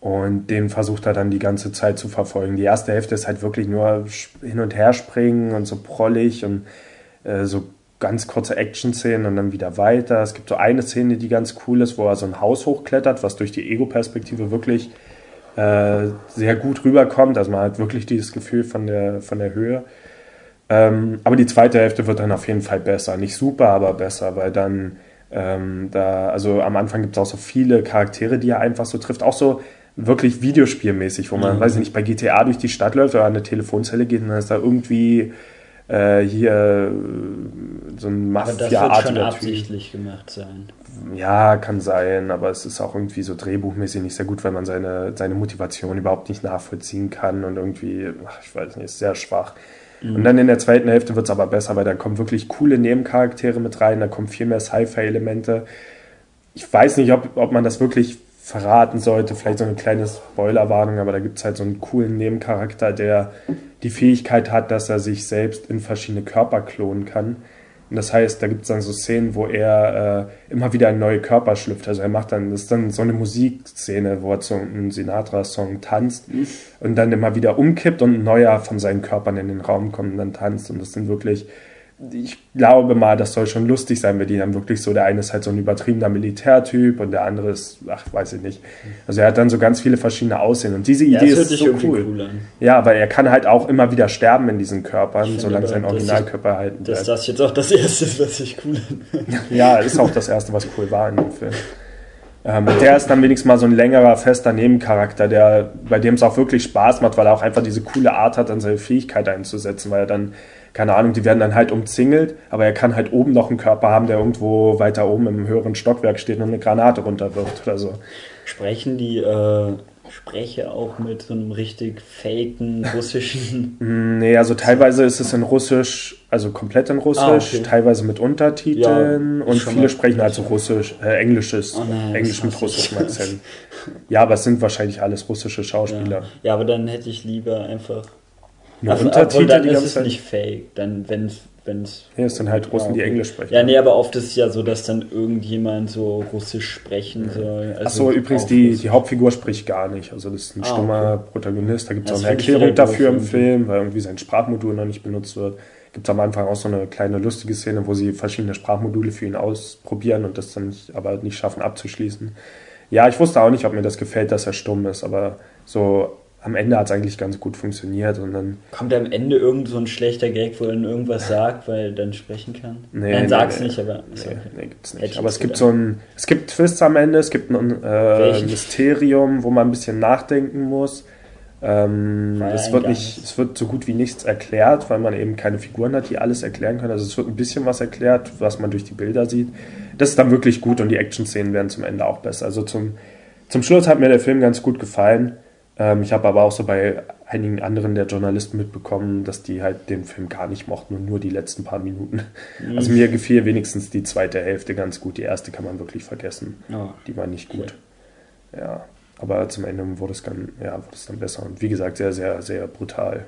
Und den versucht er dann die ganze Zeit zu verfolgen. Die erste Hälfte ist halt wirklich nur hin und her springen und so prollig und äh, so ganz kurze Action-Szenen und dann wieder weiter. Es gibt so eine Szene, die ganz cool ist, wo er so ein Haus hochklettert, was durch die Ego-Perspektive wirklich äh, sehr gut rüberkommt. Also man hat wirklich dieses Gefühl von der, von der Höhe. Ähm, aber die zweite Hälfte wird dann auf jeden Fall besser. Nicht super, aber besser, weil dann ähm, da, also am Anfang gibt es auch so viele Charaktere, die er einfach so trifft. Auch so wirklich videospielmäßig, wo man, Mhm. weiß ich nicht, bei GTA durch die Stadt läuft oder an eine Telefonzelle geht und dann ist da irgendwie äh, hier äh, so ein Aber das wird schon Mafia-artiger Typ. absichtlich gemacht sein. Ja, kann sein, aber es ist auch irgendwie so drehbuchmäßig nicht sehr gut, weil man seine, seine Motivation überhaupt nicht nachvollziehen kann und irgendwie, ach, ich weiß nicht, ist sehr schwach. Und dann in der zweiten Hälfte wird es aber besser, weil da kommen wirklich coole Nebencharaktere mit rein, da kommen viel mehr Sci-Fi-Elemente. Ich weiß nicht, ob, ob man das wirklich verraten sollte, vielleicht so eine kleine Spoilerwarnung, aber da gibt es halt so einen coolen Nebencharakter, der die Fähigkeit hat, dass er sich selbst in verschiedene Körper klonen kann. Und das heißt, da gibt es dann so Szenen, wo er äh, immer wieder in neue Körper schlüpft. Also er macht dann, das ist dann so eine Musikszene, wo er zu einem Sinatra-Song tanzt und dann immer wieder umkippt und ein neuer von seinen Körpern in den Raum kommt und dann tanzt. Und das sind wirklich, ich glaube mal, das soll schon lustig sein, wenn die dann wirklich so, der eine ist halt so ein übertriebener Militärtyp und der andere ist, ach, weiß ich nicht. Also er hat dann so ganz viele verschiedene Aussehen und diese Ja, Idee das hört ist so cool. cool an. Ja, aber er kann halt auch immer wieder sterben in diesen Körpern, Ich solange sein dass Originalkörper erhalten Dass bleibt. das jetzt auch das Erste ist, was ich cool. Ja, ist auch das Erste, was cool war in dem Film. Ähm, der ist dann wenigstens mal so ein längerer, fester Nebencharakter, der, bei dem es auch wirklich Spaß macht, weil er auch einfach diese coole Art hat, dann seine Fähigkeit einzusetzen, weil er dann, keine Ahnung, die werden dann halt umzingelt, aber er kann halt oben noch einen Körper haben, der irgendwo weiter oben im höheren Stockwerk steht und eine Granate runterwirft oder so. Sprechen die äh, Sprecher auch mit so einem richtig faken russischen. Mm, Nee, also teilweise ist es in Russisch, also komplett in Russisch, Ah, okay. teilweise mit Untertiteln Ja, und viele sprechen halt so Russisch, äh, Englisches, Oh nein, Englisch mit russischem Akzent. Ja, aber es sind wahrscheinlich alles russische Schauspieler. ja. ja, aber dann hätte ich lieber einfach. Nur Ach, Untertitel dann die ist es Zeit. nicht fake. Dann, wenn es. Wenn's, Nee, es sind halt Russen, die okay. Englisch sprechen. Ja, nee, aber oft ist es ja so, dass dann irgendjemand so Russisch sprechen soll. Also Achso, übrigens, die, die Hauptfigur spricht gar nicht. Also das ist ein Ah, stummer Protagonist. Da gibt es auch eine Erklärung dafür im. Film, weil irgendwie sein Sprachmodul noch nicht benutzt wird. Gibt es am Anfang auch so eine kleine lustige Szene, wo sie verschiedene Sprachmodule für ihn ausprobieren und das dann nicht, aber nicht schaffen abzuschließen. Ja, ich wusste auch nicht, ob mir das gefällt, dass er stumm ist, aber so am Ende hat es eigentlich ganz gut funktioniert und dann Kommt am Ende irgend so ein schlechter Gag, wo er dann irgendwas sagt, weil er dann sprechen kann? Nee, Nein, nee, sag's nee. nicht, aber. Nee, okay. nee, gibt's nicht. ich Aber es gibt so ein, es gibt Twists am Ende, es gibt ein äh? Mysterium, wo man ein bisschen nachdenken muss. Ähm, es wird nicht, es wird so gut wie nichts erklärt, weil man eben keine Figuren hat, die alles erklären können. Also es wird ein bisschen was erklärt, was man durch die Bilder sieht. Das ist dann wirklich gut und die Action-Szenen werden zum Ende auch besser. Also zum, zum Schluss hat mir der Film ganz gut gefallen. Ähm, ich habe aber auch so bei einigen anderen der Journalisten mitbekommen, dass die halt den Film gar nicht mochten und nur die letzten paar Minuten. Mhm. Also mir gefiel wenigstens die zweite Hälfte ganz gut. Die erste kann man wirklich vergessen. Ja. Die war nicht gut. Ja. Aber zum Ende wurde es dann, ja, wurde es dann besser. Und wie gesagt, sehr, sehr, sehr brutal.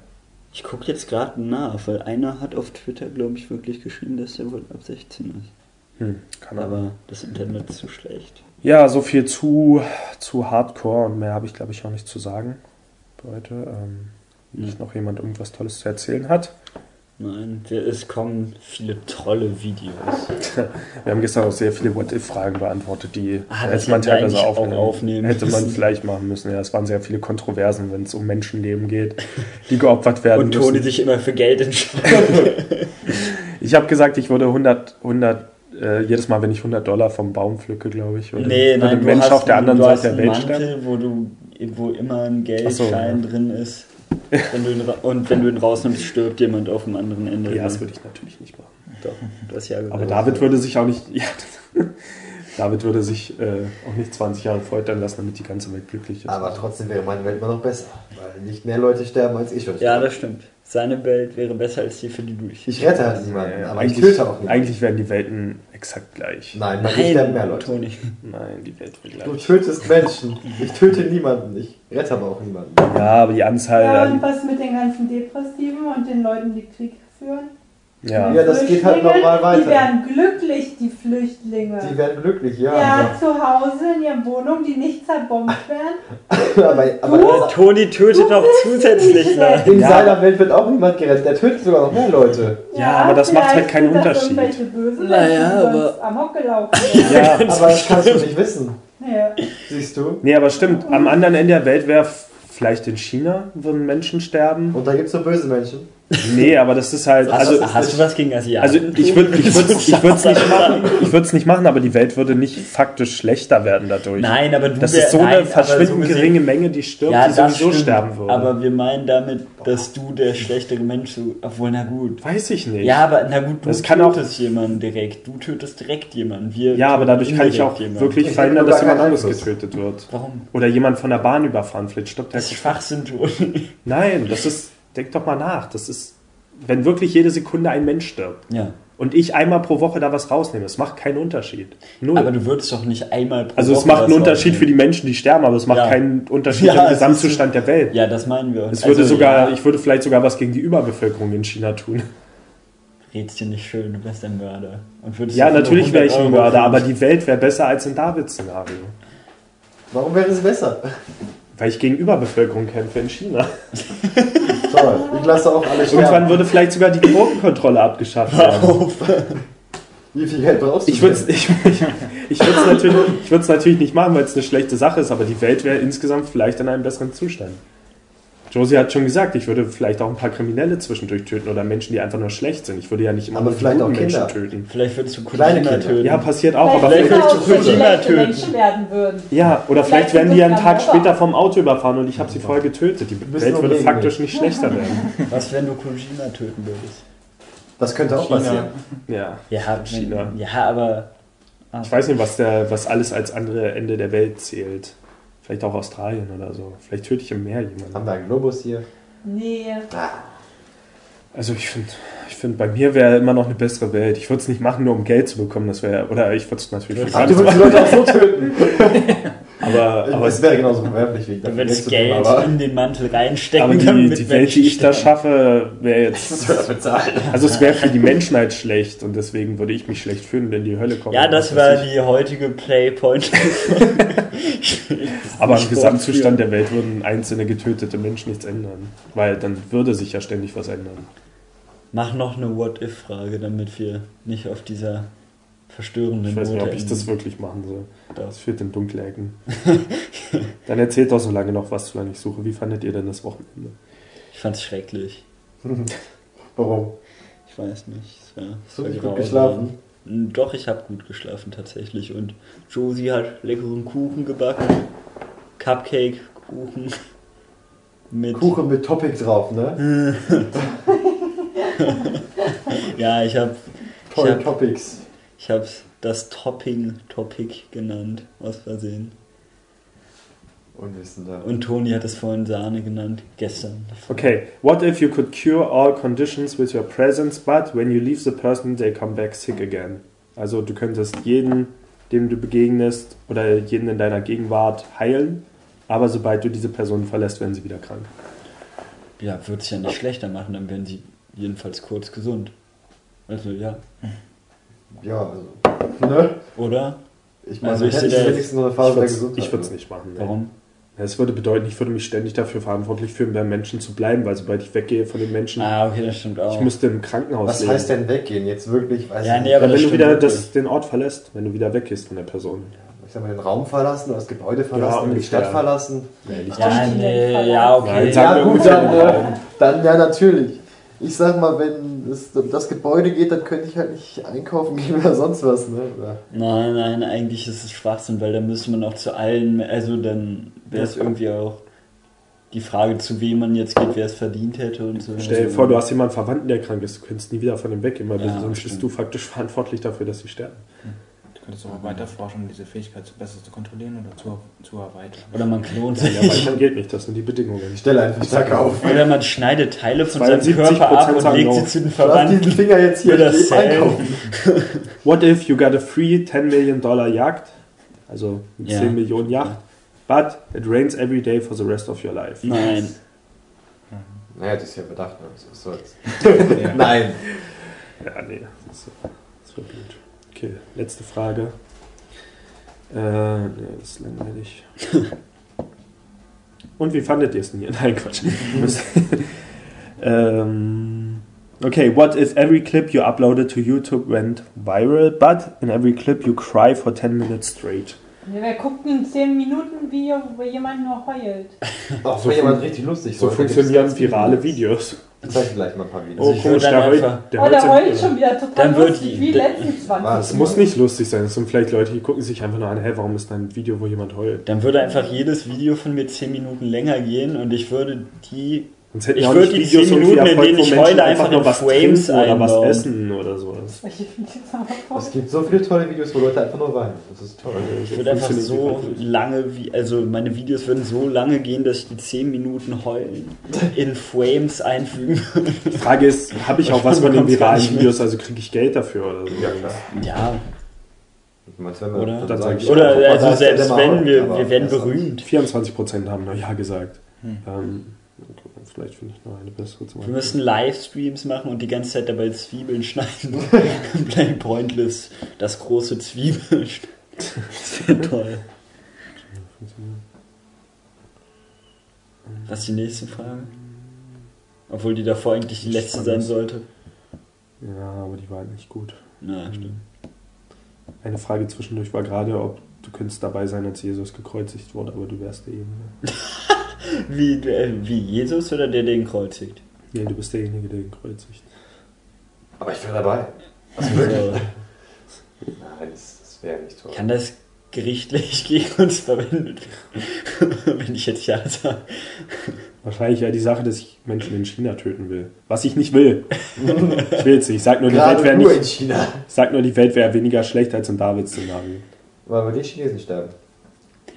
Ich gucke jetzt gerade nach, weil einer hat auf Twitter, glaube ich, wirklich geschrieben, dass er wohl ab 16 ist. Hm, Ahnung. Aber das Internet ist zu schlecht. Ja, so viel zu, zu Hardcore und mehr habe ich, glaube ich, auch nicht zu sagen heute. Ähm, wenn nicht noch jemand irgendwas Tolles zu erzählen hat. Nein, es kommen viele tolle Videos. Wir haben gestern auch sehr viele What-If-Fragen beantwortet, die Ah, hätte man teilweise aufnehmen, aufnehmen hätte man vielleicht machen müssen. Ja, es waren sehr viele Kontroversen, wenn es um Menschenleben geht, die geopfert werden Und Toni müssen. sich immer für Geld entscheidet. Ich habe gesagt, ich würde 100, 100 äh, jedes Mal, wenn ich 100 Dollar vom Baum pflücke, glaube ich, würde, nee, nein, ein du Mensch hast, auf der anderen du hast Seite der einen Welt. Mantel, wo, du, wo immer ein so, Geldschein ja. drin ist. Wenn du ihn, und wenn du ihn rausnimmst, stirbt jemand auf dem anderen Ende. Ja, das würde ich natürlich nicht machen. Doch, du hast ja Aber gesagt. David würde sich auch nicht. Ja, David würde sich äh, auch nicht 20 Jahre foltern lassen, damit die ganze Welt glücklich ist. Aber trotzdem wäre meine Welt immer noch besser. Weil nicht mehr Leute sterben als ich. Ja, das stimmt. Seine Welt wäre besser als die, für die du dich. Ich rette halt niemanden, Ja, aber ich eigentlich, töte auch niemanden. eigentlich werden die Welten exakt gleich. Nein, bei mir sterben mehr Nein, Leute. Toni. Nein, die Welt wird Du gleich. tötest Menschen. Ich töte niemanden. Ich rette aber auch niemanden. Ja, aber die Anzahl. Ja, und was mit den ganzen Depressiven und den Leuten, die Krieg führen? Ja. Ja, das geht halt normal weiter. Die werden glücklich, die Flüchtlinge. Die werden glücklich, ja. ja, zu Hause in ihren Wohnungen, die nicht zerbombt werden. aber aber Toni tötet noch zusätzlich Leute. in Ja. seiner Welt wird auch niemand gerettet. Der tötet sogar noch mehr Leute. Ja, aber das macht halt keinen Unterschied. irgendwelche Bösen, Naja, aber- amok gelaufen ja. Aber das kannst du nicht wissen. ja. Siehst du? Nee, aber stimmt. Am anderen Ende der Welt wäre vielleicht in China würden Menschen sterben. Und da gibt es so böse Menschen. Nee, aber das ist halt. Hast, Also, hast du was gegen Asiaten? also ich würde ich würd, ich würd's nicht machen. Ich würde es nicht machen, aber die Welt würde nicht faktisch schlechter werden dadurch. Nein, aber du Das wär- ist so nein, eine verschwindend so geringe Menge, die stirbt, Ja, die sowieso stimmt, sterben würde. Aber wir meinen damit, dass du der schlechtere Mensch, so, obwohl, na gut. Weiß ich nicht. Ja, aber na gut, du Das kann auch- tötest jemanden direkt. Du tötest direkt jemanden. Wir Ja, aber dadurch kann ich auch jemanden. wirklich Ich verhindern, dass jemand anderes getötet wird. Warum? Oder jemand von der Bahn überfahren, vielleicht stirbt der Das ist Schwachsinn. Nein, das ist, denk doch mal nach, das ist, wenn wirklich jede Sekunde ein Mensch stirbt Ja. und ich einmal pro Woche da was rausnehme, das macht keinen Unterschied. Null. Aber du würdest doch nicht einmal pro also es Woche macht einen Unterschied für rausnehmen. die Menschen, die sterben, aber es macht Ja. keinen Unterschied Ja, im es Gesamtzustand der Welt. Ja, das meinen wir. Es würde Also, sogar, ja, ich würde vielleicht sogar was gegen die Überbevölkerung in China tun. red's dir nicht schön, du wärst ein Mörder. Und würdest Ja, natürlich wäre ich ein 100 Euro Mörder, aber die Welt wäre besser als in Davids Szenario. Warum wäre es besser? Weil ich gegen Überbevölkerung kämpfe in China. Toll, ich lasse auch alle Irgendwann sterben. würde vielleicht sogar die Quotenkontrolle abgeschafft werden. Wie viel Geld brauchst du? Ich würde es ich, ich, natürlich, ich natürlich nicht machen, weil es eine schlechte Sache ist, aber die Welt wäre insgesamt vielleicht in einem besseren Zustand. Josie hat schon gesagt, ich würde vielleicht auch ein paar Kriminelle zwischendurch töten oder Menschen, die einfach nur schlecht sind. Ich würde ja nicht immer Aber nur die vielleicht auch Kinder. Menschen töten. Vielleicht würdest du Kleine Kojima Kinder. töten. Ja, passiert auch, aber Vielleicht vielleicht, auch willst du schlechte töten. Menschen werden würden. ja, oder vielleicht Vielleicht werden die ja einen Tag später aber- vom Auto überfahren und ich habe sie vorher getötet. Die Welt würde faktisch nicht schlechter werden. Was, wenn du Kojima töten würdest? Das könnte auch China. passieren. Ja. Ja, China. ja aber. ah, Ich weiß nicht, was, der, was alles als andere Ende der Welt zählt. Vielleicht auch Australien oder so. Vielleicht töte ich im Meer jemanden. Haben wir einen Globus hier? Nee. Also ich finde, ich find, bei mir wäre immer noch eine bessere Welt. Ich würde es nicht machen, nur um Geld zu bekommen. Das wäre, oder ich würde es natürlich für Ach, du würdest die. Leute auch so töten. Aber, aber, es wäre genauso verwerflich wie Du dafür würdest Geld tun, aber in den Mantel reinstecken, aber die, damit die Welt, die ich da schaffe, wäre das jetzt. Also es wäre für die Menschheit schlecht und deswegen würde ich mich schlecht fühlen und in die Hölle kommen. Ja, das war ich. die heutige Playpoint. Aber am Gesamtzustand der Welt würden einzelne getötete Menschen nichts ändern. Weil dann würde sich ja ständig was ändern. Mach noch eine What-If-Frage, damit wir nicht auf dieser verstörenden Ich weiß nicht, ob ich das wirklich machen soll. Das führt in dunkle Ecken. Dann erzählt doch so lange noch was, solange ich suche. Wie fandet ihr denn das Wochenende? Ich fand's schrecklich. Warum? Ich weiß nicht. Es war, es Hast du nicht gut geschlafen? Mm, Doch, ich habe gut geschlafen tatsächlich. Und Josie hat leckeren Kuchen gebacken. Cupcake-Kuchen. Mit. Kuchen mit Topic drauf, ne? Ja, ich habe Tolle hab, Topics. Ich hab das Topping-Topic genannt, aus Versehen. Unwissender. Und Toni hat es vorhin Sahne genannt, gestern. Okay, what if you could cure all conditions with your presence, but when you leave the person, they come back sick again? Also du könntest jeden, dem du begegnest oder jeden in deiner Gegenwart heilen, aber sobald du diese Person verlässt, werden sie wieder krank. Ja, wird es ja nicht schlechter machen, dann werden sie jedenfalls kurz gesund. Also ja. Ja, also. Ne? Oder? Ich meine, Also ich ich seh da- wenigstens noch eine Phase der Ich Gesundheit. würde es nicht machen. Warum? Es würde bedeuten, ich würde mich ständig dafür verantwortlich fühlen, bei Menschen zu bleiben, weil sobald ich weggehe von den Menschen, Ah, okay, das stimmt auch. ich müsste im Krankenhaus Was leben. heißt denn weggehen? Jetzt wirklich? Weiß Ja, ich nee, nicht. aber ja, das wenn du wieder das, den Ort verlässt, wenn du wieder weggehst von der Person. Ich sag mal, den Raum verlassen oder das Gebäude verlassen oder die. Stadt verlassen. Nee, nicht Ja, die nee, ja, okay. Nein, Ja, gut, dann, äh, dann ja, natürlich. Ich sag mal, wenn es um das Gebäude geht, dann könnte ich halt nicht einkaufen gehen oder sonst was. Ne? Oder Nein, nein, eigentlich ist es Schwachsinn, weil dann müsste man auch zu allen, also dann wäre es irgendwie auch die Frage, zu wem man jetzt geht, wer es verdient hätte und so. Stell dir Also, vor, du hast jemanden Verwandten, der krank ist, du könntest nie wieder von dem weggehen, weil Ja, sonst stimmt. bist du faktisch verantwortlich dafür, dass sie sterben. Du könntest auch weiter forschen, um diese Fähigkeit zu besser zu kontrollieren oder zu, zu erweitern. Oder man klont Ja, aber sich. dann geht nicht, das sind die Bedingungen. ich stelle einfach stärker auf. Oder man schneidet Teile von seinem 72% Körper ab und legt sie zu den Lass diesen Verwandten. Finger jetzt hier Oder einkaufen. What if you got a free 10 Million Dollar Yacht, also eine Ja. 10 Millionen Yacht, but it rains every day for the rest of your life? Nein. Naja, das ist ja bedacht. Ne? Was soll's. Ja. Nein. Ja, nee, das ist, das war blöd. Okay, letzte Frage. Äh, nee, das ist langweilig. Und wie fandet ihr es denn hier? Nein, Quatsch. ähm, okay, what if every clip you uploaded to YouTube went viral, but in every clip you cry for 10 minutes straight? Ja, wer guckt ein 10 Minuten Video, wo jemand nur heult? Auch So jemand richtig lustig So funktionieren virale Videos. Zeig gleich mal ein paar Videos. Oh, Also ich komisch, würd dann der heult, der oh, heult der sein heult schon wieder total Dann wird lustig, die- wie der- letzten 20 Was? Es muss nicht lustig sein. Es sind vielleicht Leute, die gucken sich einfach nur an, hey, warum ist da ein Video, wo jemand heult? Dann würde einfach jedes Video von mir 10 Minuten länger gehen und ich würde die. Sonst hätten Ich ja würde die Videos 10 irgendwie Minuten, in denen ich heule, einfach nur in was Frames oder was essen oder sowas. Es gibt so viele tolle Videos, wo Leute einfach nur weinen. Das ist toll. Ich würde einfach so lange, wie, also meine Videos würden so lange gehen, dass ich die 10 Minuten heulen in Frames einfügen würde. Die Frage ist, habe ich auch was von den viralen. Videos, also kriege ich Geld dafür oder so? Ja, klar. Ja, meinst, Oder? dann sagen, Oder- also selbst wenn, wir, wir werden berühmt. 24% haben Ja gesagt. Ähm, Vielleicht finde ich noch eine bessere zum Wir müssen Livestreams machen und die ganze Zeit dabei Zwiebeln schneiden. Blank Pointless, das große Zwiebeln. Das wäre toll. Was ist die nächste Frage? Obwohl die davor eigentlich die letzte sein sollte. Ja, aber die war halt nicht gut. Na, stimmt. Eine Frage zwischendurch war gerade, ob du könntest dabei sein, als Jesus gekreuzigt wurde, aber du wärst derjenige. Wie, äh, wie Jesus oder der den kreuzigt? Nee, du bist derjenige, der ihn kreuzigt. Aber ich wäre dabei. Also, Nein, das, das wäre nicht so. kann das gerichtlich gegen uns verwendet werden? Wenn ich jetzt ja sage. Wahrscheinlich ja die Sache, dass ich Menschen in China töten will. Was ich nicht will. Ich will es nicht. Ich sag nur, die Welt wäre nicht. China. Ich sag nur, die Welt wäre weniger schlecht als im David-Szenario. Weil wir die Chinesen sterben.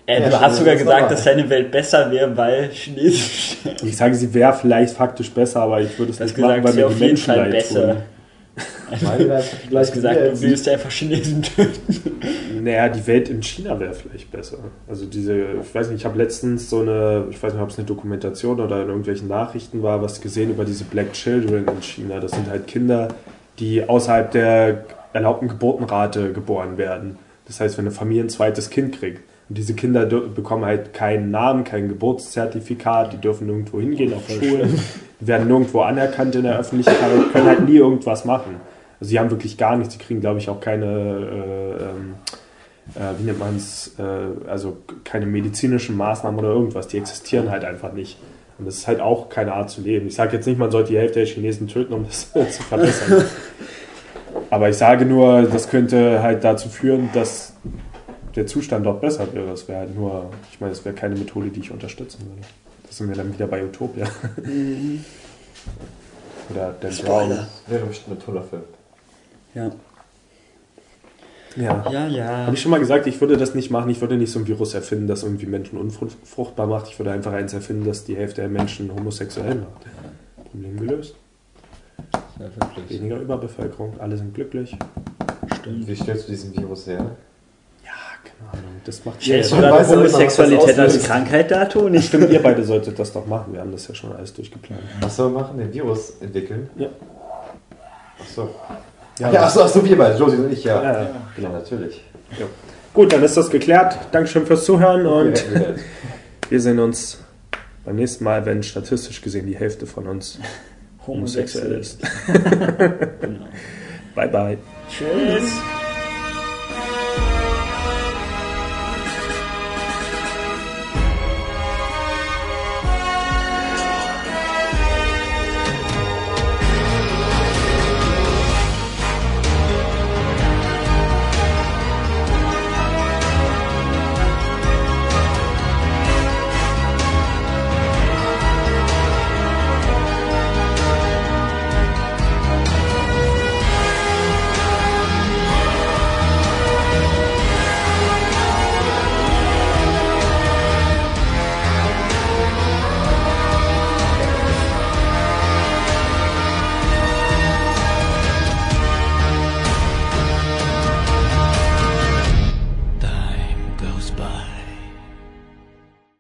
Äh, Ja, du hast sogar gesagt, dass deine Welt besser wäre, weil Chinesisch. Ich sage, sie wäre vielleicht faktisch besser, aber ich würde es nicht machen, gesagt, weil sie mir auf die jeden Menschen Fall leid besser. tun. Du hast gesagt, du willst einfach Chinesen töten. Naja, die Welt in China wäre vielleicht besser. Also diese, ich weiß nicht, ich habe letztens so eine, ich weiß nicht, ob es eine Dokumentation oder in irgendwelchen Nachrichten war, was gesehen über diese Black Children in China. Das sind halt Kinder, die außerhalb der erlaubten Geburtenrate geboren werden. Das heißt, wenn eine Familie ein zweites Kind kriegt. Und diese Kinder bekommen halt keinen Namen, kein Geburtszertifikat, die dürfen nirgendwo hingehen auf Schule, die werden nirgendwo anerkannt in der Öffentlichkeit, können halt nie irgendwas machen. Also sie haben wirklich gar nichts, sie kriegen, glaube ich, auch keine, äh, ähm, äh, wie nennt man es, äh, also keine medizinischen Maßnahmen oder irgendwas, die existieren halt einfach nicht. Und das ist halt auch keine Art zu leben. Ich sage jetzt nicht, man sollte die Hälfte der Chinesen töten, um das zu verbessern. Aber ich sage nur, das könnte halt dazu führen, dass der Zustand dort besser wäre. Das wäre halt nur, ich meine, das wäre keine Methode, die ich unterstützen würde. Das sind wir dann wieder bei Utopia. Oder Dan Brown. Das wäre bestimmt ein toller Film. Ja. Ja. Ja, ja. Habe ich schon mal gesagt, ich würde das nicht machen. Ich würde nicht so ein Virus erfinden, das irgendwie Menschen unfruchtbar macht. Ich würde einfach eins erfinden, das die Hälfte der Menschen homosexuell macht. Problem gelöst. Weniger Überbevölkerung. Alle sind glücklich. Stimmt. Wie stellst du diesen Virus her? Ja, keine Ahnung. Das macht weiß ja was das Homosexualität als. Krankheit da, Toni? Stimmt, ihr beide solltet das doch machen. Wir haben das ja schon alles durchgeplant. Was soll man machen? Den Virus entwickeln? Ja. Ach so. Ja, Ja, ach so, ach so, wir beide, Josie und ich, ja. Ja, ja, Ja, genau. natürlich. Gut, dann ist das geklärt. Dankeschön fürs Zuhören und Ja, ja. wir sehen uns beim nächsten Mal, wenn statistisch gesehen die Hälfte von uns homosexuell ist. genau. Bye, bye. Tschüss.